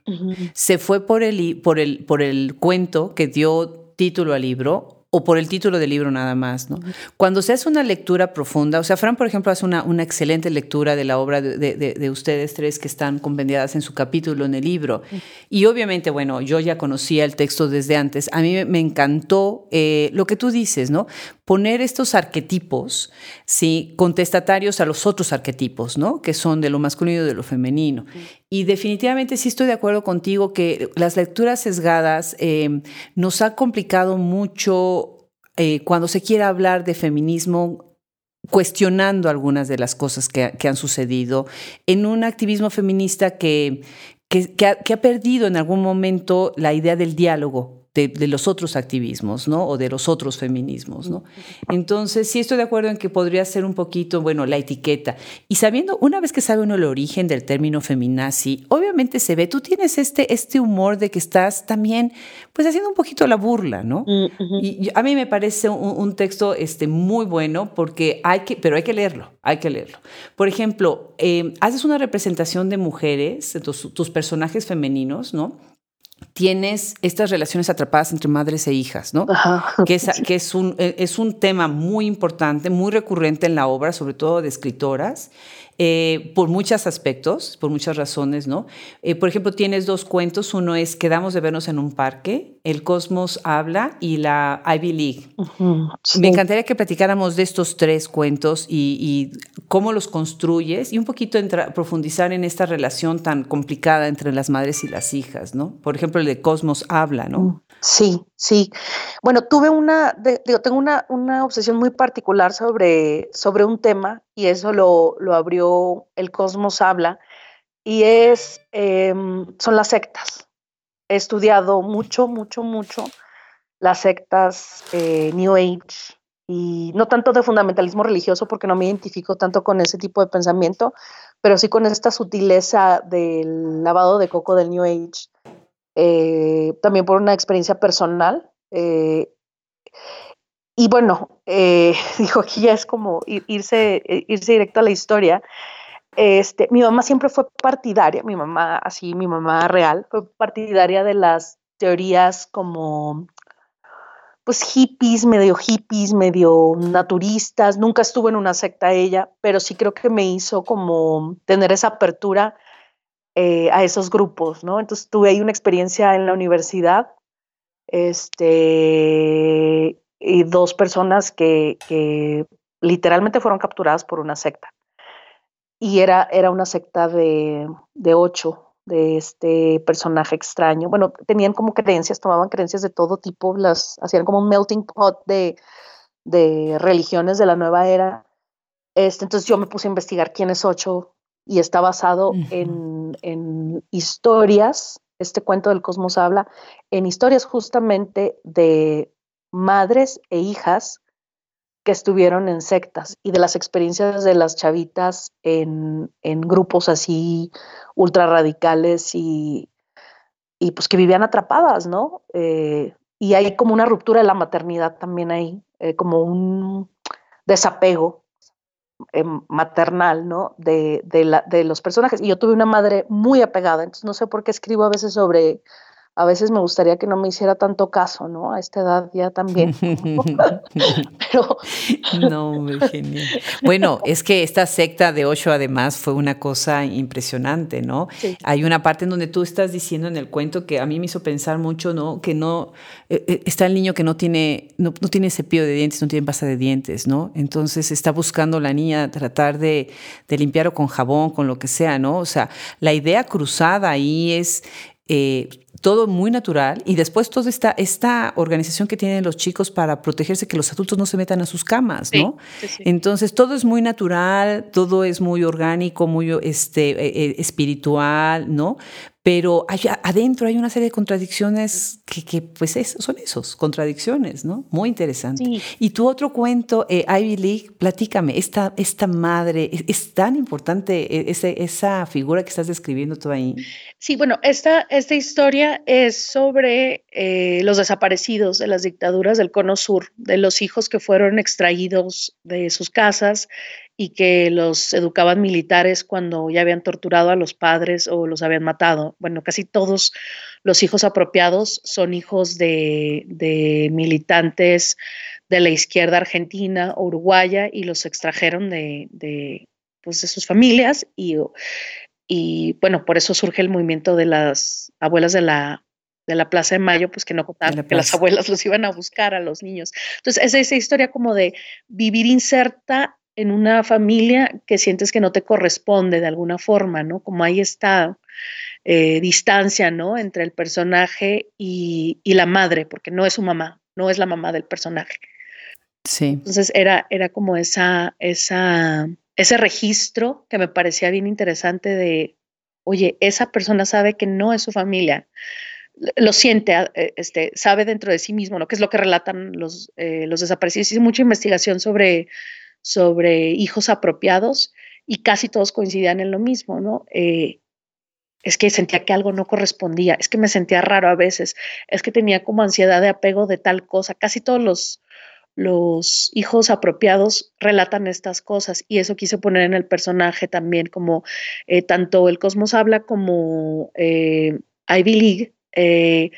Se fue por el, por, el, por el cuento que dio título al libro o por el título del libro nada más, ¿no? Cuando se hace una lectura profunda, o sea, Fran, por ejemplo, hace una, una excelente lectura de la obra de, de, ustedes tres que están compendiadas en su capítulo en el libro. Y obviamente, bueno, yo ya conocía el texto desde antes. A mí me encantó eh, lo que tú dices, ¿no? Poner estos arquetipos, ¿sí? Contestatarios a los otros arquetipos, ¿no? Que son de lo masculino y de lo femenino. Y definitivamente sí estoy de acuerdo contigo que las lecturas sesgadas eh, nos ha complicado mucho eh, cuando se quiere hablar de feminismo cuestionando algunas de las cosas que, han sucedido en un activismo feminista que, que, ha, perdido en algún momento la idea del diálogo de, los otros activismos, ¿no? O de los otros feminismos, ¿no? Entonces, sí estoy de acuerdo en que podría ser un poquito, bueno, la etiqueta. Y sabiendo, una vez que sabe uno el origen del término feminazi, obviamente se ve, tú tienes este, este humor de que estás también, pues, haciendo un poquito la burla, ¿no? Y a mí me parece un, texto este, muy bueno porque hay que, pero hay que leerlo, hay que leerlo. Por ejemplo, eh, haces una representación de mujeres, de tus personajes femeninos, ¿no? Tienes estas relaciones atrapadas entre madres e hijas, ¿no? Que, es, que es, un, e, es un tema muy importante, muy recurrente en la obra, sobre todo de escritoras, eh, por muchos aspectos, por muchas razones, ¿no? Eh, por ejemplo, tienes dos cuentos. Uno es Quedamos de vernos en un parque, El Cosmos habla y la Ivy League. Me encantaría que platicáramos de estos tres cuentos y, cómo los construyes y un poquito profundizar en esta relación tan complicada entre las madres y las hijas, ¿no? Por ejemplo, el de Cosmos habla, ¿no? Mm. Sí, sí. Bueno, tuve una, digo, tengo una, una, obsesión muy particular sobre, sobre un tema y eso lo, lo abrió el Cosmos Habla y es, em, son las sectas. He estudiado mucho, mucho, mucho las sectas eh, New Age y no tanto de fundamentalismo religioso porque no me identifico tanto con ese tipo de pensamiento, pero sí con esta sutileza del lavado de coco del New Age eh, también por una experiencia personal. Eh, y bueno, eh, dijo aquí ya es como irse, irse directo a la historia. Este, mi mamá siempre fue partidaria, mi mamá, así, mi mamá real, fue partidaria de las teorías como, pues hippies, medio hippies, medio naturistas. Nunca estuvo en una secta ella, pero sí creo que me hizo como tener esa apertura eh, a esos grupos, ¿no? Entonces tuve ahí una experiencia en la universidad, este, y dos personas que, que literalmente fueron capturadas por una secta. Y era, era una secta de, de ocho, de este personaje extraño. Bueno, tenían como creencias, tomaban creencias de todo tipo, las hacían como un melting pot de, de religiones de la nueva era. Este, entonces yo me puse a investigar quién es ocho, y está basado en, en, historias, este cuento del cosmos habla, en historias justamente de madres e hijas que estuvieron en sectas y de las experiencias de las chavitas en, en grupos así ultra radicales y, y, pues que vivían atrapadas, ¿no? Eh, y hay como una ruptura de la maternidad también ahí, eh, como un desapego Em, maternal, ¿no? De, de, la, de, los personajes. Y yo tuve una madre muy apegada, entonces no sé por qué escribo a veces sobre, a veces me gustaría que no me hiciera tanto caso, ¿no? A esta edad ya también. Pero... No, genial. Bueno, es que esta secta de ocho además fue una cosa impresionante, ¿no? Hay una parte en donde tú estás diciendo en el cuento que a mí me hizo pensar mucho, ¿no? Que no, eh, eh, está el niño que no tiene, no, no, tiene cepillo de dientes, no tiene pasta de dientes, ¿no? Entonces está buscando la niña tratar de, de limpiarlo con jabón, con lo que sea, ¿no? O sea, la idea cruzada ahí es eh, todo muy natural y después toda esta, esta organización que tienen los chicos para protegerse que los adultos no se metan a sus camas, ¿no? Entonces todo es muy natural, todo es muy orgánico, muy este, eh, eh, espiritual, ¿no? Pero adentro hay una serie de contradicciones que, que pues son esos, contradicciones, ¿no? Muy interesante. Y tu otro cuento, eh, Ivy League, platícame, esta, esta madre, ¿es, tan importante e, ese, esa figura que estás describiendo tú ahí? Sí, bueno, esta, esta historia es sobre eh, los desaparecidos de las dictaduras del Cono Sur, de los hijos que fueron extraídos de sus casas y que los educaban militares cuando ya habían torturado a los padres o los habían matado. Bueno, casi todos los hijos apropiados son hijos de, militantes de la izquierda argentina o uruguaya y los extrajeron de, de, pues, de sus familias y, y bueno, por eso surge el movimiento de las abuelas de la de la Plaza de Mayo, pues que no contaban que las abuelas los iban a buscar a los niños. Entonces, es esa historia como de vivir inserta en una familia que sientes que no te corresponde de alguna forma, ¿no? Como hay esta eh, distancia, ¿no? Entre el personaje y, la madre, porque no es su mamá, no es la mamá del personaje. Sí. Entonces era, era como esa, esa, ese registro que me parecía bien interesante de, oye, esa persona sabe que no es su familia, lo siente, eh, este, sabe dentro de sí mismo, ¿no? Que es lo que relatan los, eh, los desaparecidos. Hice mucha investigación sobre sobre hijos apropiados y casi todos coincidían en lo mismo, ¿no? Eh, es que sentía que algo no correspondía, es que me sentía raro a veces, es que tenía como ansiedad de apego de tal cosa. Casi todos los, los hijos apropiados relatan estas cosas y eso quise poner en el personaje también, como eh, tanto el Cosmos habla como eh, Ivy League.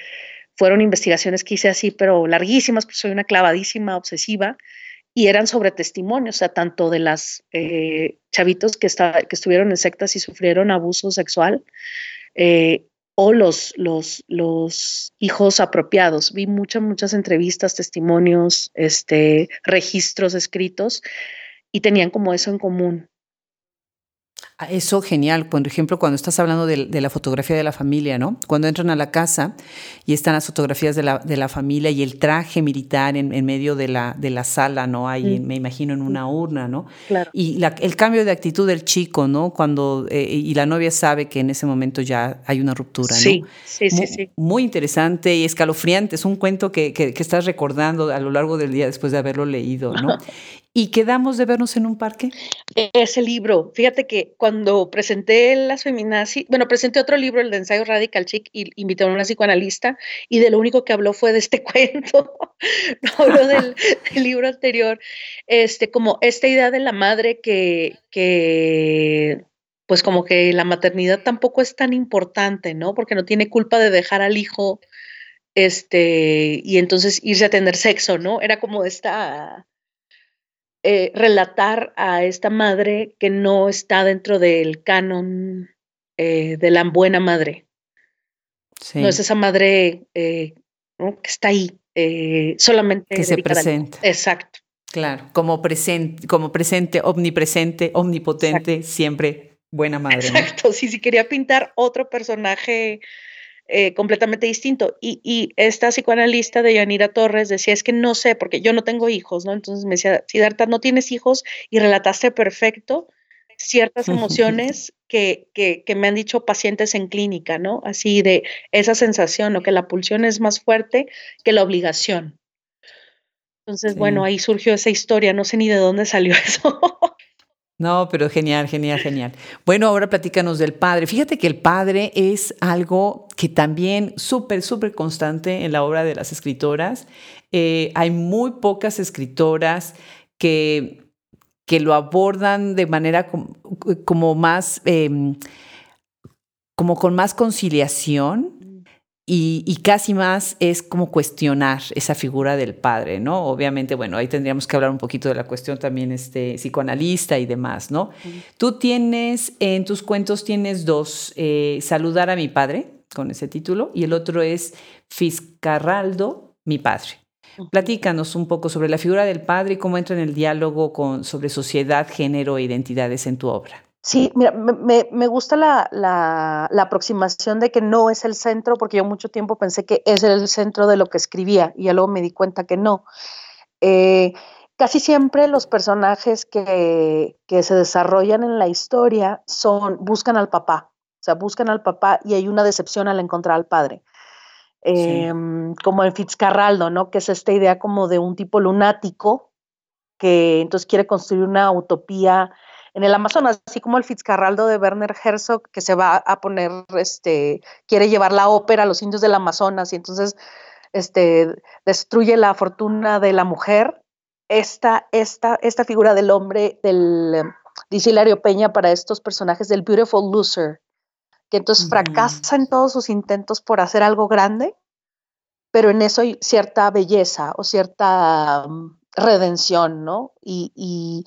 fueron investigaciones que hice así, pero larguísimas, pues soy una clavadísima obsesiva y eran sobre testimonios, o sea, tanto de las eh, chavitos que, que estuvieron en sectas y sufrieron abuso sexual, eh, o los, los, los hijos apropiados. Vi muchas, muchas entrevistas, testimonios, este, registros escritos, y tenían como eso en común. Ah, eso genial, por ejemplo, cuando estás hablando de, la fotografía de la familia, ¿no? Cuando entran a la casa y están las fotografías de la, de la familia y el traje militar en, medio de la, de la sala, ¿no? Ahí, mm. me imagino, en una urna, ¿no? Claro. Y el cambio de actitud del chico, ¿no? Cuando, eh, y la novia sabe que en ese momento ya hay una ruptura, ¿no? Sí, sí, sí, sí. Muy interesante y escalofriante. Es un cuento que, que, que, estás recordando a lo largo del día después de haberlo leído, ¿no? ¿Y quedamos de vernos en un parque? Ese libro, fíjate que cuando presenté las feminazis, bueno, presenté otro libro, el de ensayo Radical Chic, y invité a una psicoanalista, y de lo único que habló fue de este cuento, no habló del, libro anterior, este, como esta idea de la madre que, que, pues como que la maternidad tampoco es tan importante, ¿no? Porque no tiene culpa de dejar al hijo, este, y entonces irse a tener sexo, ¿no? Era como esta eh, relatar a esta madre que no está dentro del canon eh, de la buena madre. No es esa madre eh, que está ahí, solamente. Que se presenta. Exacto. Claro, como presente, como presente, omnipresente, omnipotente, siempre buena madre. Exacto, sí, sí quería pintar otro personaje eh, completamente distinto. Y, esta psicoanalista de Yanira Torres decía, es que no sé, porque yo no tengo hijos, ¿no? Entonces me decía, Siddhartha, no tienes hijos y relataste perfecto ciertas emociones que, que, me han dicho pacientes en clínica, ¿no? Así de esa sensación, o que la pulsión es más fuerte que la obligación. Entonces, bueno, ahí surgió esa historia, no sé ni de dónde salió eso. No, pero genial, genial, genial. Bueno, ahora platícanos del padre. Fíjate que el padre es algo que también súper, súper constante en la obra de las escritoras. Eh, hay muy pocas escritoras que, que lo abordan de manera como, más, em, como con más conciliación y, casi más es como cuestionar esa figura del padre, ¿no? Obviamente, bueno, ahí tendríamos que hablar un poquito de la cuestión también este, psicoanalista y demás, ¿no? Tú tienes, en tus cuentos tienes dos, eh, Saludar a mi padre, con ese título, y el otro es Fiscarraldo, mi padre. Platícanos un poco sobre la figura del padre y cómo entra en el diálogo con, sobre sociedad, género e identidades en tu obra. Sí, mira, me, me gusta la, la, la, aproximación de que no es el centro, porque yo mucho tiempo pensé que ese era el centro de lo que escribía y ya luego me di cuenta que no. Eh, casi siempre los personajes que, que, se desarrollan en la historia son, buscan al papá, o sea, buscan al papá y hay una decepción al encontrar al padre. Em, como en Fitzcarraldo, ¿no? Que es esta idea como de un tipo lunático que entonces quiere construir una utopía en el Amazonas, así como el Fitzcarraldo de Werner Herzog, que se va a poner, este, quiere llevar la ópera a los indios del Amazonas y entonces este, destruye la fortuna de la mujer. Esta, esta, esta figura del hombre, del, dice Hilario Peña para estos personajes del Beautiful Loser, que entonces fracasa en todos sus intentos por hacer algo grande, pero en eso hay cierta belleza o cierta mm, redención, ¿no? y, y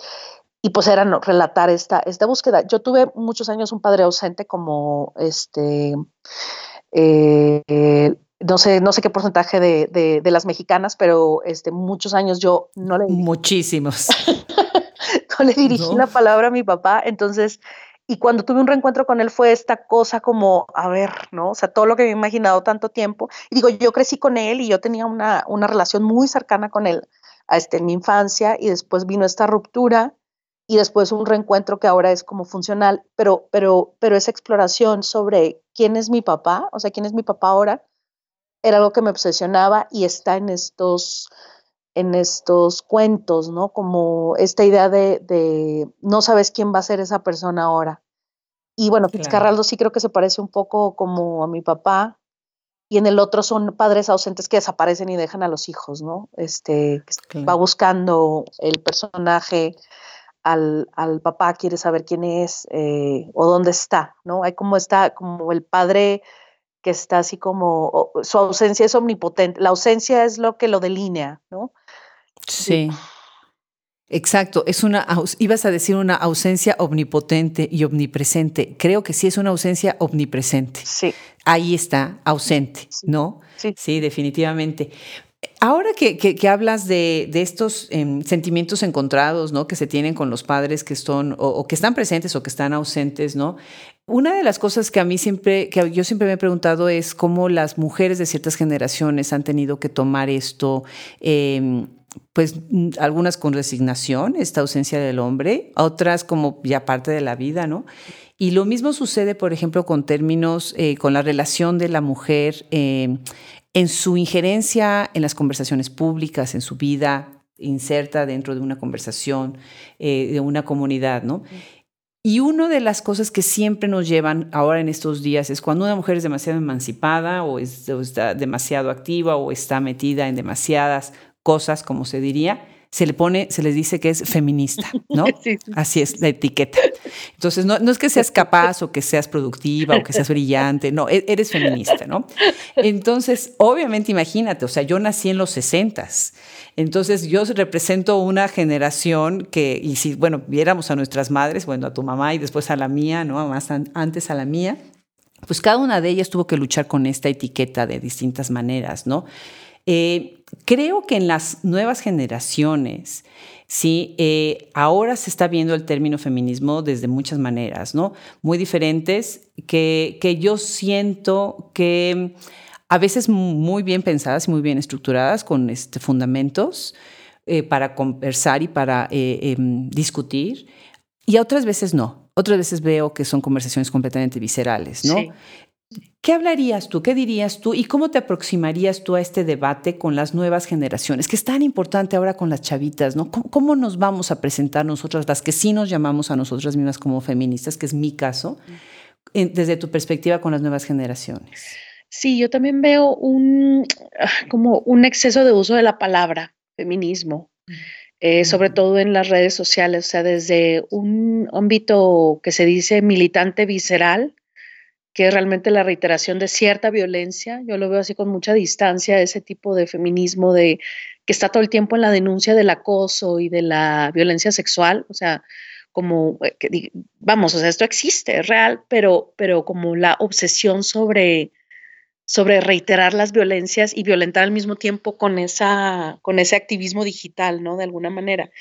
pues era relatar esta, esta búsqueda. Yo tuve muchos años un padre ausente como este, eh, no sé, no sé qué porcentaje de, de, las mexicanas, pero este, muchos años yo no le... Muchísimos. no le dirigí la palabra a mi papá, entonces, y cuando tuve un reencuentro con él fue esta cosa como, a ver, ¿no? O sea, todo lo que había imaginado tanto tiempo. Y digo, yo crecí con él y yo tenía una, una relación muy cercana con él este, en mi infancia y después vino esta ruptura y después un reencuentro que ahora es como funcional, pero, pero, pero esa exploración sobre quién es mi papá, o sea, quién es mi papá ahora, era algo que me obsesionaba y está en estos, en estos cuentos, ¿no? Como esta idea de, de no sabes quién va a ser esa persona ahora. Y bueno, Fitzcarraldo sí creo que se parece un poco como a mi papá, y en el otro son padres ausentes que desaparecen y dejan a los hijos, ¿no? Este, va buscando el personaje al, al, papá, quiere saber quién es eh, o dónde está, ¿no? Hay como está, como el padre que está así como, su ausencia es omnipotente, la ausencia es lo que lo delinea, ¿no? Sí. Exacto, es una, ibas a decir una ausencia omnipotente y omnipresente. Creo que sí es una ausencia omnipresente. Sí. Ahí está, ausente, ¿no? Sí. sí, definitivamente. Ahora que, hablas de, estos em, sentimientos encontrados, ¿no? Que se tienen con los padres que son, o, que están presentes o que están ausentes, ¿no? Una de las cosas que a mí siempre, que yo siempre me he preguntado es cómo las mujeres de ciertas generaciones han tenido que tomar esto, em, pues algunas con resignación, esta ausencia del hombre, otras como ya parte de la vida, ¿no? Y lo mismo sucede, por ejemplo, con términos, eh, con la relación de la mujer em, en su injerencia en las conversaciones públicas, en su vida inserta dentro de una conversación, eh, de una comunidad, ¿no? Y una de las cosas que siempre nos llevan ahora en estos días es cuando una mujer es demasiado emancipada o, está demasiado activa o está metida en demasiadas cosas, como se diría, se le pone, se les dice que es feminista, ¿no? Así es la etiqueta. Entonces, no, no, es que seas capaz o que seas productiva o que seas brillante, no, e-, eres feminista, ¿no? Entonces, obviamente, imagínate, o sea, yo nací en los sesentas. Entonces, yo represento una generación que, y si, bueno, viéramos a nuestras madres, bueno, a tu mamá y después a la mía, ¿no? Más antes a la mía, pues cada una de ellas tuvo que luchar con esta etiqueta de distintas maneras, ¿no? Eh, creo que en las nuevas generaciones, sí, eh, ahora se está viendo el término feminismo desde muchas maneras, ¿no? Muy diferentes, que, que yo siento que a veces muy bien pensadas y muy bien estructuradas con este, fundamentos eh, para conversar y para em, discutir, y otras veces no. Otras veces veo que son conversaciones completamente viscerales, ¿no? ¿Qué hablarías tú? ¿Qué dirías tú? ¿Y cómo te aproximarías tú a este debate con las nuevas generaciones? Que es tan importante ahora con las chavitas, ¿no? ¿Cómo, nos vamos a presentar nosotras, las que sí nos llamamos a nosotras mismas como feministas, que es mi caso, desde tu perspectiva con las nuevas generaciones? Sí, yo también veo un, ah, como un exceso de uso de la palabra feminismo. Eh, sobre todo en las redes sociales, o sea, desde un ámbito que se dice militante visceral, que es realmente la reiteración de cierta violencia. Yo lo veo así con mucha distancia, ese tipo de feminismo de que está todo el tiempo en la denuncia del acoso y de la violencia sexual, o sea, como, eh, vamos, o sea, esto existe, es real, pero, pero como la obsesión sobre, sobre reiterar las violencias y violentar al mismo tiempo con, esa, con ese activismo digital, ¿no? De alguna manera.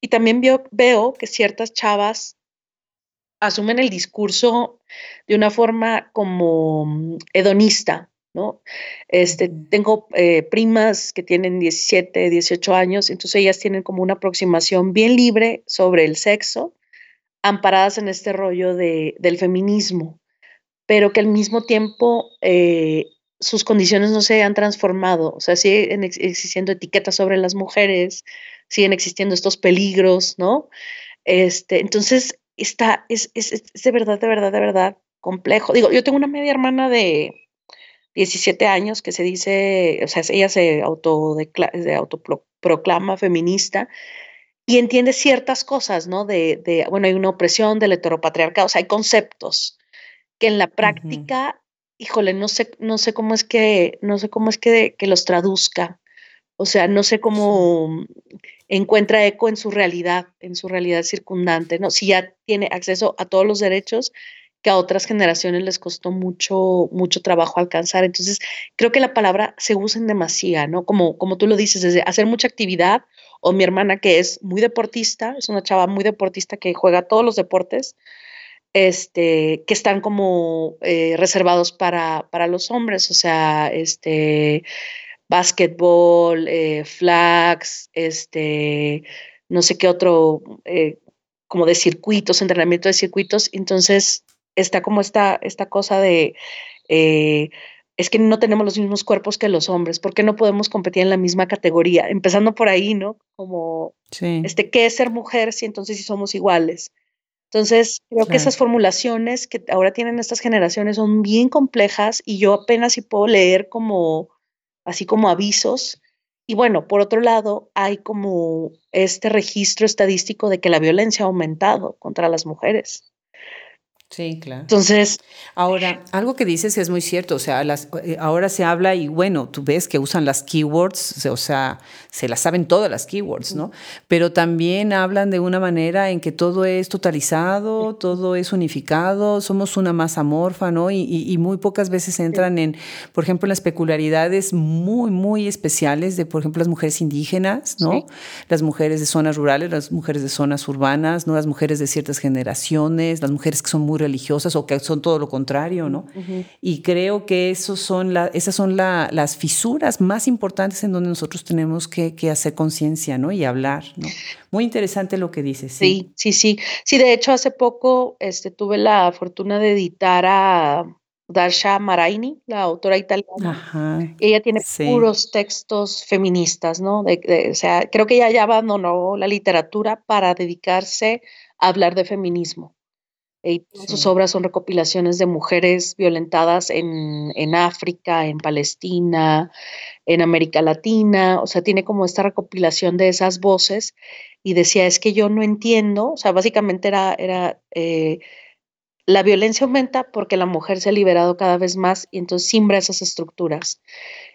Y también veo, veo que ciertas chavas asumen el discurso de una forma como mm, hedonista, ¿no? Este, tengo eh, primas que tienen 17, 18 años, entonces ellas tienen como una aproximación bien libre sobre el sexo, amparadas en este rollo de, del feminismo, pero que al mismo tiempo eh, sus condiciones no se han transformado, o sea, siguen existiendo etiquetas sobre las mujeres, siguen existiendo estos peligros, ¿no? Este, entonces, está, es, es, de verdad, de verdad, de verdad complejo. Digo, yo tengo una media hermana de 17 años que se dice, o sea, ella se, auto de autoproclama feminista y entiende ciertas cosas, ¿no? De, de, bueno, hay una opresión del heteropatriarcado, o sea, hay conceptos que en la práctica, híjole, no sé, no sé cómo es que, no sé cómo es que, que los traduzca. O sea, no sé cómo encuentra eco en su realidad, en su realidad circundante, ¿no? Si ya tiene acceso a todos los derechos que a otras generaciones les costó mucho, mucho trabajo alcanzar. Entonces, creo que la palabra se usa en demasía, ¿no? Como, como tú lo dices, desde hacer mucha actividad, o mi hermana que es muy deportista, es una chava muy deportista que juega todos los deportes, este, que están como eh, reservados para, para los hombres, o sea, este, básquetbol, eh, flags, este, no sé qué otro, eh, como de circuitos, entrenamiento de circuitos. Entonces está como esta, esta cosa de, eh, es que no tenemos los mismos cuerpos que los hombres, ¿por qué no podemos competir en la misma categoría? Empezando por ahí, ¿no? Como, este, ¿qué es ser mujer si entonces sí somos iguales? Entonces, creo que esas formulaciones que ahora tienen estas generaciones son bien complejas y yo apenas si puedo leer como así como avisos. Y bueno, por otro lado, hay como este registro estadístico de que la violencia ha aumentado contra las mujeres. Sí, claro. Entonces, ahora, algo que dices es muy cierto, o sea, las, eh, ahora se habla y bueno, tú ves que usan las keywords, o sea, se las saben todas las keywords, ¿no? Pero también hablan de una manera en que todo es totalizado, todo es unificado, somos una masa amorfa, ¿no? Y, y, muy pocas veces entran en, por ejemplo, en las peculiaridades muy, muy especiales de, por ejemplo, las mujeres indígenas, ¿no? Las mujeres de zonas rurales, las mujeres de zonas urbanas, ¿no? Las mujeres de ciertas generaciones, las mujeres que son muy religiosas o que son todo lo contrario, ¿no? Y creo que esos son la, esas son las fisuras más importantes en donde nosotros tenemos que, hacer conciencia, ¿no? Y hablar, ¿no? Muy interesante lo que dices. Sí. sí, sí, sí. de hecho, hace poco este, tuve la fortuna de editar a Darsha Maraini, la autora italiana. Ella tiene puros textos feministas, ¿no? o sea, creo que ella ya abandonó la literatura para dedicarse a hablar de feminismo. Y sus obras son recopilaciones de mujeres violentadas en, en, África, en Palestina, en América Latina, o sea, tiene como esta recopilación de esas voces y decía, es que yo no entiendo, o sea, básicamente era, era eh, la violencia aumenta porque la mujer se ha liberado cada vez más y entonces simbra esas estructuras.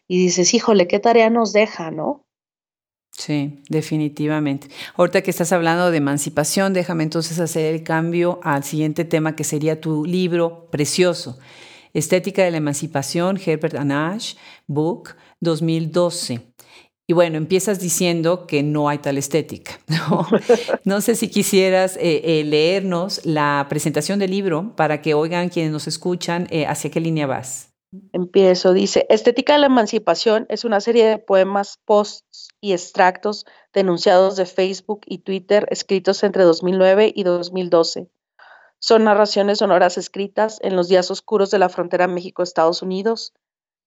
Y dices, híjole, qué tarea nos deja, ¿no? Sí, definitivamente. Ahorita que estás hablando de emancipación, déjame entonces hacer el cambio al siguiente tema que sería tu libro precioso, Estética de la Emancipación, Herbert Anash, Book 2012. Y bueno, empiezas diciendo que no hay tal estética. No, sé si quisieras eh, eh, leernos la presentación del libro para que oigan quienes nos escuchan eh, hacia qué línea vas. Empiezo, dice, Estética de la Emancipación es una serie de poemas, posts y extractos denunciados de Facebook y Twitter escritos entre 2009 y 2012. Son narraciones sonoras escritas en los días oscuros de la frontera México-Estados Unidos,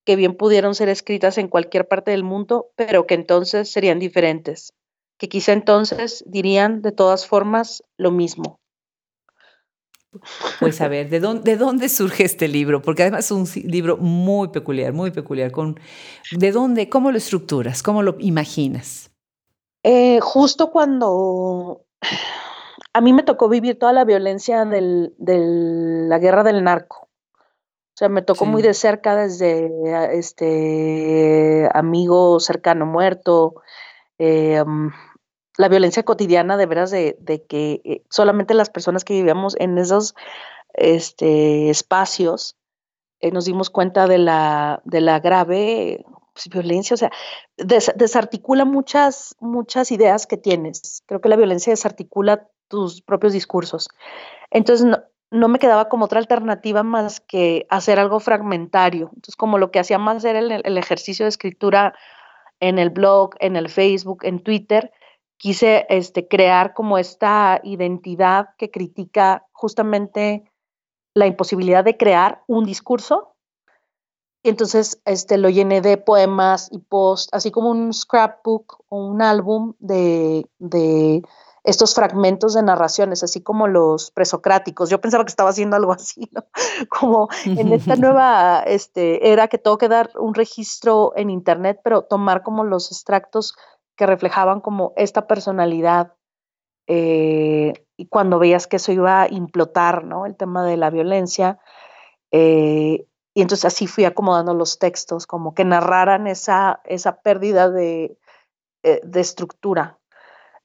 que bien pudieron ser escritas en cualquier parte del mundo, pero que entonces serían diferentes, que quizá entonces dirían de todas formas lo mismo. Pues a ver, ¿de dónde, ¿de dónde surge este libro? Porque además es un libro muy peculiar, muy peculiar. Con, ¿De dónde, cómo lo estructuras, cómo lo imaginas? Eh, justo cuando a mí me tocó vivir toda la violencia de la guerra del narco. sea, me tocó muy de cerca desde este amigo cercano muerto, eh, mm, la violencia cotidiana de veras de, que eh, solamente las personas que vivíamos en esos este, espacios eh, nos dimos cuenta de la, de la grave pues, violencia, o sea, desarticula muchas, muchas ideas que tienes. Creo que la violencia desarticula tus propios discursos. Entonces, no, me quedaba como otra alternativa más que hacer algo fragmentario. Entonces, como lo que hacía más era el, ejercicio de escritura en el blog, en el Facebook, en Twitter, quise este, crear como esta identidad que critica justamente la imposibilidad de crear un discurso. Y entonces este, lo llené de poemas y posts, así como un scrapbook o un álbum de, de estos fragmentos de narraciones, así como los presocráticos. Yo pensaba que estaba haciendo algo así, ¿no? Como en esta nueva este, era que tengo que dar un registro en Internet, pero tomar como los extractos que reflejaban como esta personalidad eh, y cuando veías que eso iba a implotar, ¿no? El tema de la violencia. Eh, y entonces así fui acomodando los textos, como que narraran esa, esa pérdida de, eh, de estructura.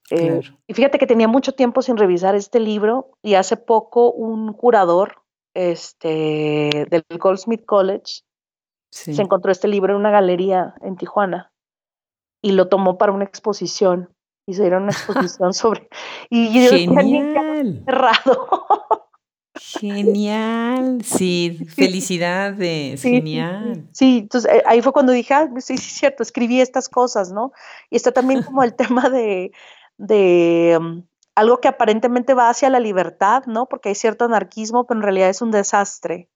y fíjate que tenía mucho tiempo sin revisar este libro y hace poco un curador este, del Goldsmith College se encontró este libro en una galería en Tijuana y lo tomó para una exposición. Hicieron una exposición sobre. Y Genial. Cerrado. Genial, sí, felicidades, genial. Sí, entonces eh, ahí fue cuando dije, ah, sí, sí, cierto, escribí estas cosas, ¿no? Y está también como el tema de, de um, algo que aparentemente va hacia la libertad, ¿no? Porque hay cierto anarquismo, pero en realidad es un desastre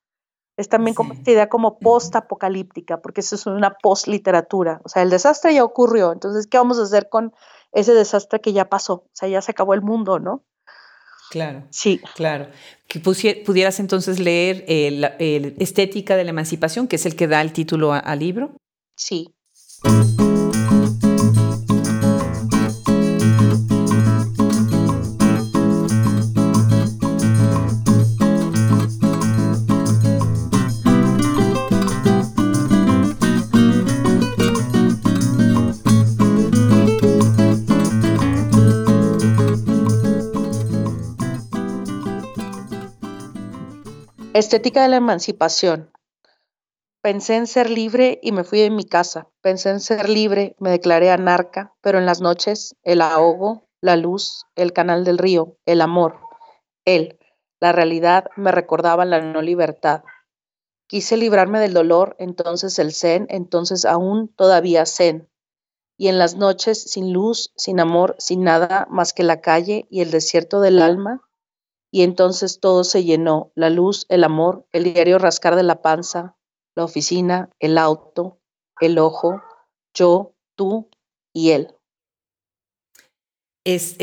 es también como esta idea como post-apocalíptica, porque eso es una post-literatura. O sea, el desastre ya ocurrió, entonces, ¿qué vamos a hacer con ese desastre que ya pasó? O sea, ya se acabó el mundo, ¿no? Claro. Sí. Claro. Que pudieras entonces leer el, Estética de la Emancipación, que es el que da el título al libro. Sí. Estética de la emancipación. Pensé en ser libre y me fui de mi casa. Pensé en ser libre, me declaré anarca, pero en las noches el ahogo, la luz, el canal del río, el amor, él, la realidad me recordaban la no libertad. Quise librarme del dolor, entonces el zen, entonces aún todavía zen. Y en las noches sin luz, sin amor, sin nada más que la calle y el desierto del alma, y entonces todo se llenó, la luz, el amor, el diario rascar de la panza, la oficina, el auto, el ojo, yo, tú y él. Es,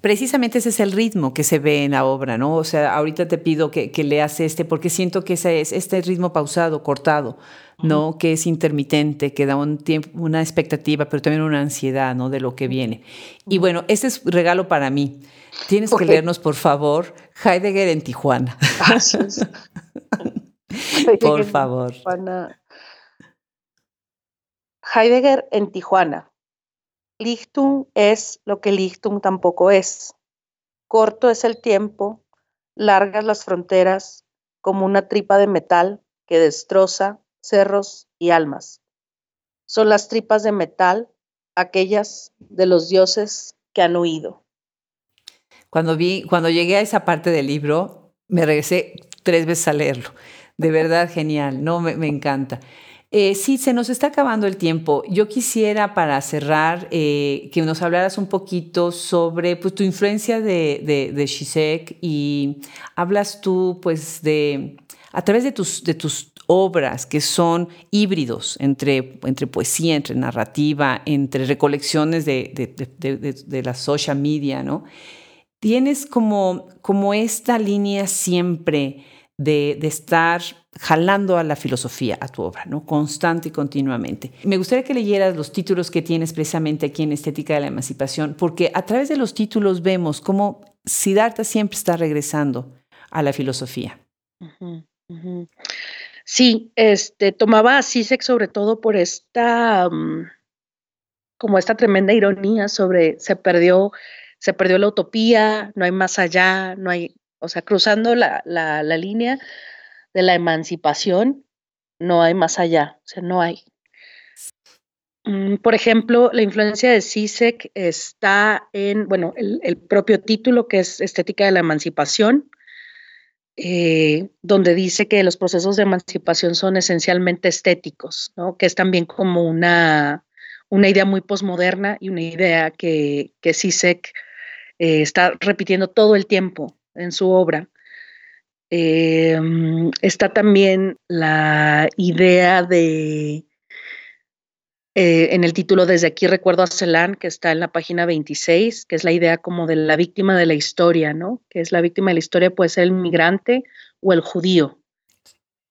precisamente ese es el ritmo que se ve en la obra, ¿no? O sea, ahorita te pido que, leas este porque siento que ese es este ritmo pausado, cortado, ¿no? Que es intermitente, que da un tiempo, una expectativa, pero también una ansiedad, ¿no? De lo que viene. Y bueno, este es regalo para mí. Tienes que leernos, por favor, Heidegger en Tijuana. por favor. Heidegger en Tijuana. Lichtung es lo que Lichtung tampoco es. Corto es el tiempo, largas las fronteras, como una tripa de metal que destroza cerros y almas. Son las tripas de metal aquellas de los dioses que han huido. Cuando vi, cuando llegué a esa parte del libro, me regresé tres veces a leerlo. De verdad, genial, no, me, encanta. Eh, sí, se nos está acabando el tiempo. Yo quisiera, para cerrar, eh, que nos hablaras un poquito sobre pues, tu influencia de, de, de Shisek y hablas tú, pues, de, a través de tus, de tus obras que son híbridos entre, entre poesía, entre narrativa, entre recolecciones de, de, de la social media, ¿no? tienes como, como esta línea siempre de, estar jalando a la filosofía, a tu obra, ¿no? Constante y continuamente. Me gustaría que leyeras los títulos que tienes precisamente aquí en Estética de la Emancipación, porque a través de los títulos vemos cómo Siddhartha siempre está regresando a la filosofía. Sí, este, tomaba a Sisek sobre todo por esta, mm, como esta tremenda ironía sobre se perdió, se perdió la utopía, no hay más allá, no hay, o sea, cruzando la, la, línea de la emancipación, no hay más allá, o sea, no hay. Mm, por ejemplo, la influencia de Sisek está en, bueno, el, propio título que es Estética de la Emancipación, eh, donde dice que los procesos de emancipación son esencialmente estéticos, ¿no? que es también como una, una idea muy posmoderna y una idea que, que Sisek eh, está repitiendo todo el tiempo en su obra. Eh, está también la idea de eh, en el título Desde aquí recuerdo a Celan, que está en la página 26, que es la idea como de la víctima de la historia, ¿no? Que es la víctima de la historia puede ser el migrante o el judío.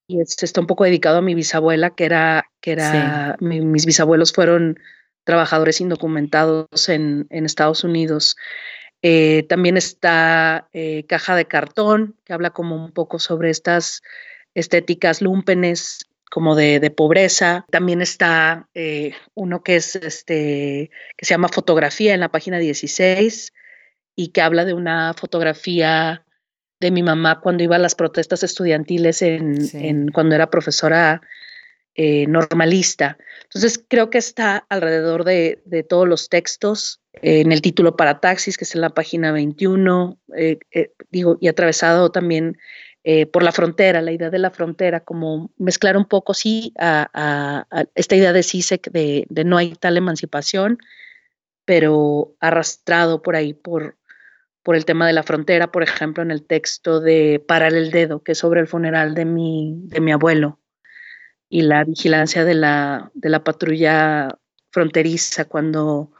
Y este está un poco dedicado a mi bisabuela, que era, que era, mis bisabuelos fueron trabajadores indocumentados en, en Estados Unidos. Eh, también está eh, Caja de Cartón, que habla como un poco sobre estas estéticas lúmpenes como de, pobreza. También está eh, uno que es este que se llama Fotografía en la página 16 y que habla de una fotografía de mi mamá cuando iba a las protestas estudiantiles en, cuando era profesora eh, normalista. Entonces creo que está alrededor de, todos los textos, en el título para taxis, que es en la página 21, eh, digo, y atravesado también eh, por la frontera, la idea de la frontera, como mezclar un poco, sí, a, esta idea de CISEC de, no hay tal emancipación, pero arrastrado por ahí por, por el tema de la frontera, por ejemplo, en el texto de Parar el Dedo, que es sobre el funeral de mi, de mi abuelo y la vigilancia de la, de la patrulla fronteriza cuando,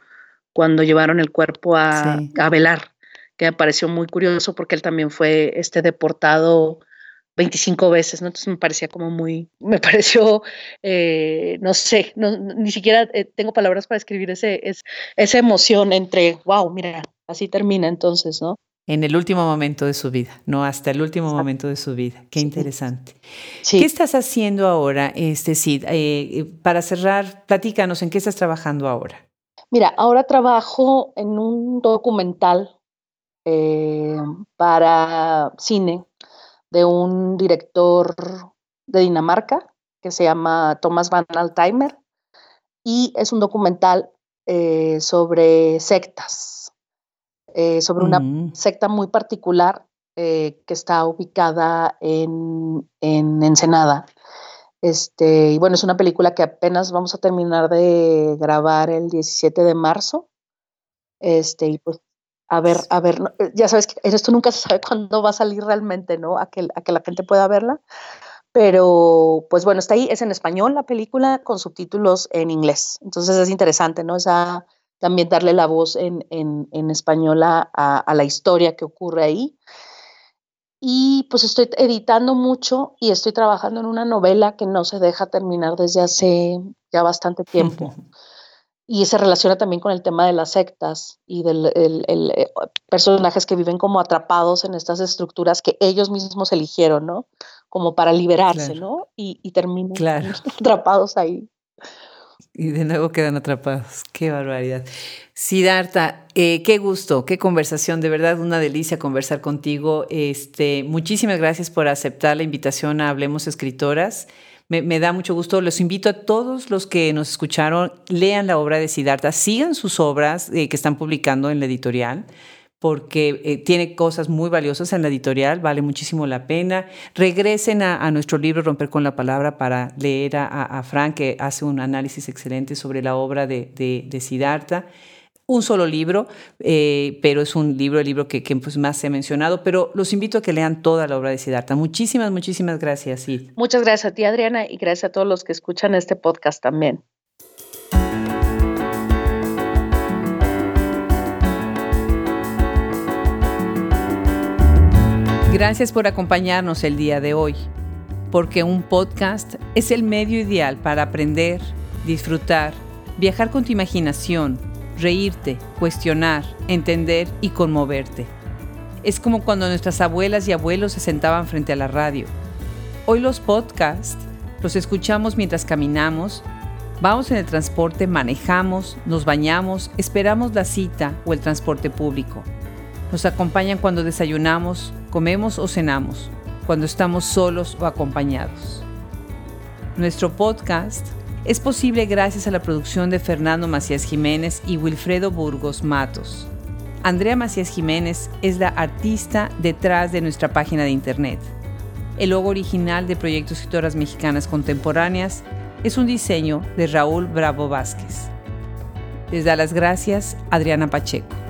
cuando llevaron el cuerpo a, a velar que me pareció muy curioso porque él también fue este deportado 25 veces, ¿no? Entonces me parecía como muy, me pareció, eh, no sé, ni siquiera eh, tengo palabras para escribir ese, esa emoción entre, wow, mira, así termina entonces, ¿no? En el último momento de su vida, no hasta el último momento de su vida. Qué interesante. ¿Qué estás haciendo ahora, este Sid? Eh, para cerrar, platícanos en qué estás trabajando ahora. Mira, ahora trabajo en un documental eh, para cine de un director de Dinamarca que se llama Thomas Van Altheimer y es un documental eh, sobre sectas, eh, sobre una mm. secta muy particular que está ubicada en, en Ensenada. Este, y bueno, es una película que apenas vamos a terminar de grabar el 17 de marzo. Este, y pues a ver, a ver, eh, ya sabes que esto nunca se sabe cuándo va a salir realmente, ¿no? A que, a que la gente pueda verla. Pero, pues bueno, está ahí, es en español la película con subtítulos en inglés. Entonces es interesante, ¿no? Esa, también darle la voz en, en, en español a, a, la historia que ocurre ahí. Y pues estoy editando mucho y estoy trabajando en una novela que no se deja terminar desde hace ya bastante tiempo. y se relaciona también con el tema de las sectas y de el, eh, personajes que viven como atrapados en estas estructuras que ellos mismos eligieron, ¿no? Como para liberarse, ¿no? Y, y terminan atrapados ahí. Y de nuevo quedan atrapados. Qué barbaridad. Siddhartha, eh, qué gusto, qué conversación, de verdad una delicia conversar contigo. Este, muchísimas gracias por aceptar la invitación a Hablemos Escritoras. Me, da mucho gusto. Los invito a todos los que nos escucharon, lean la obra de Siddhartha, sigan sus obras eh, que están publicando en la editorial porque eh, tiene cosas muy valiosas en la editorial, vale muchísimo la pena. Regresen a, nuestro libro Romper con la Palabra para leer a, Frank, que hace un análisis excelente sobre la obra de, de, un solo libro, eh, pero es un libro, el libro que, pues más se ha mencionado, pero los invito a que lean toda la obra de Siddhartha. Muchísimas, muchísimas gracias, Sid. Muchas gracias a ti, Adriana, y gracias a todos los que escuchan este podcast también. Gracias por acompañarnos el día de hoy, porque un podcast es el medio ideal para aprender, disfrutar, viajar con tu imaginación reírte, cuestionar, entender y conmoverte. Es como cuando nuestras abuelas y abuelos se sentaban frente a la radio. Hoy los podcasts los escuchamos mientras caminamos, vamos en el transporte, manejamos, nos bañamos, esperamos la cita o el transporte público. Nos acompañan cuando desayunamos, comemos o cenamos, cuando estamos solos o acompañados. Nuestro podcast es posible gracias a la producción de Fernando Macías Jiménez y Wilfredo Burgos Matos. Andrea Macías Jiménez es la artista detrás de nuestra página de internet. El logo original de Proyecto Escritoras Mexicanas Contemporáneas es un diseño de Raúl Bravo Vázquez. Les da las gracias Adriana Pacheco.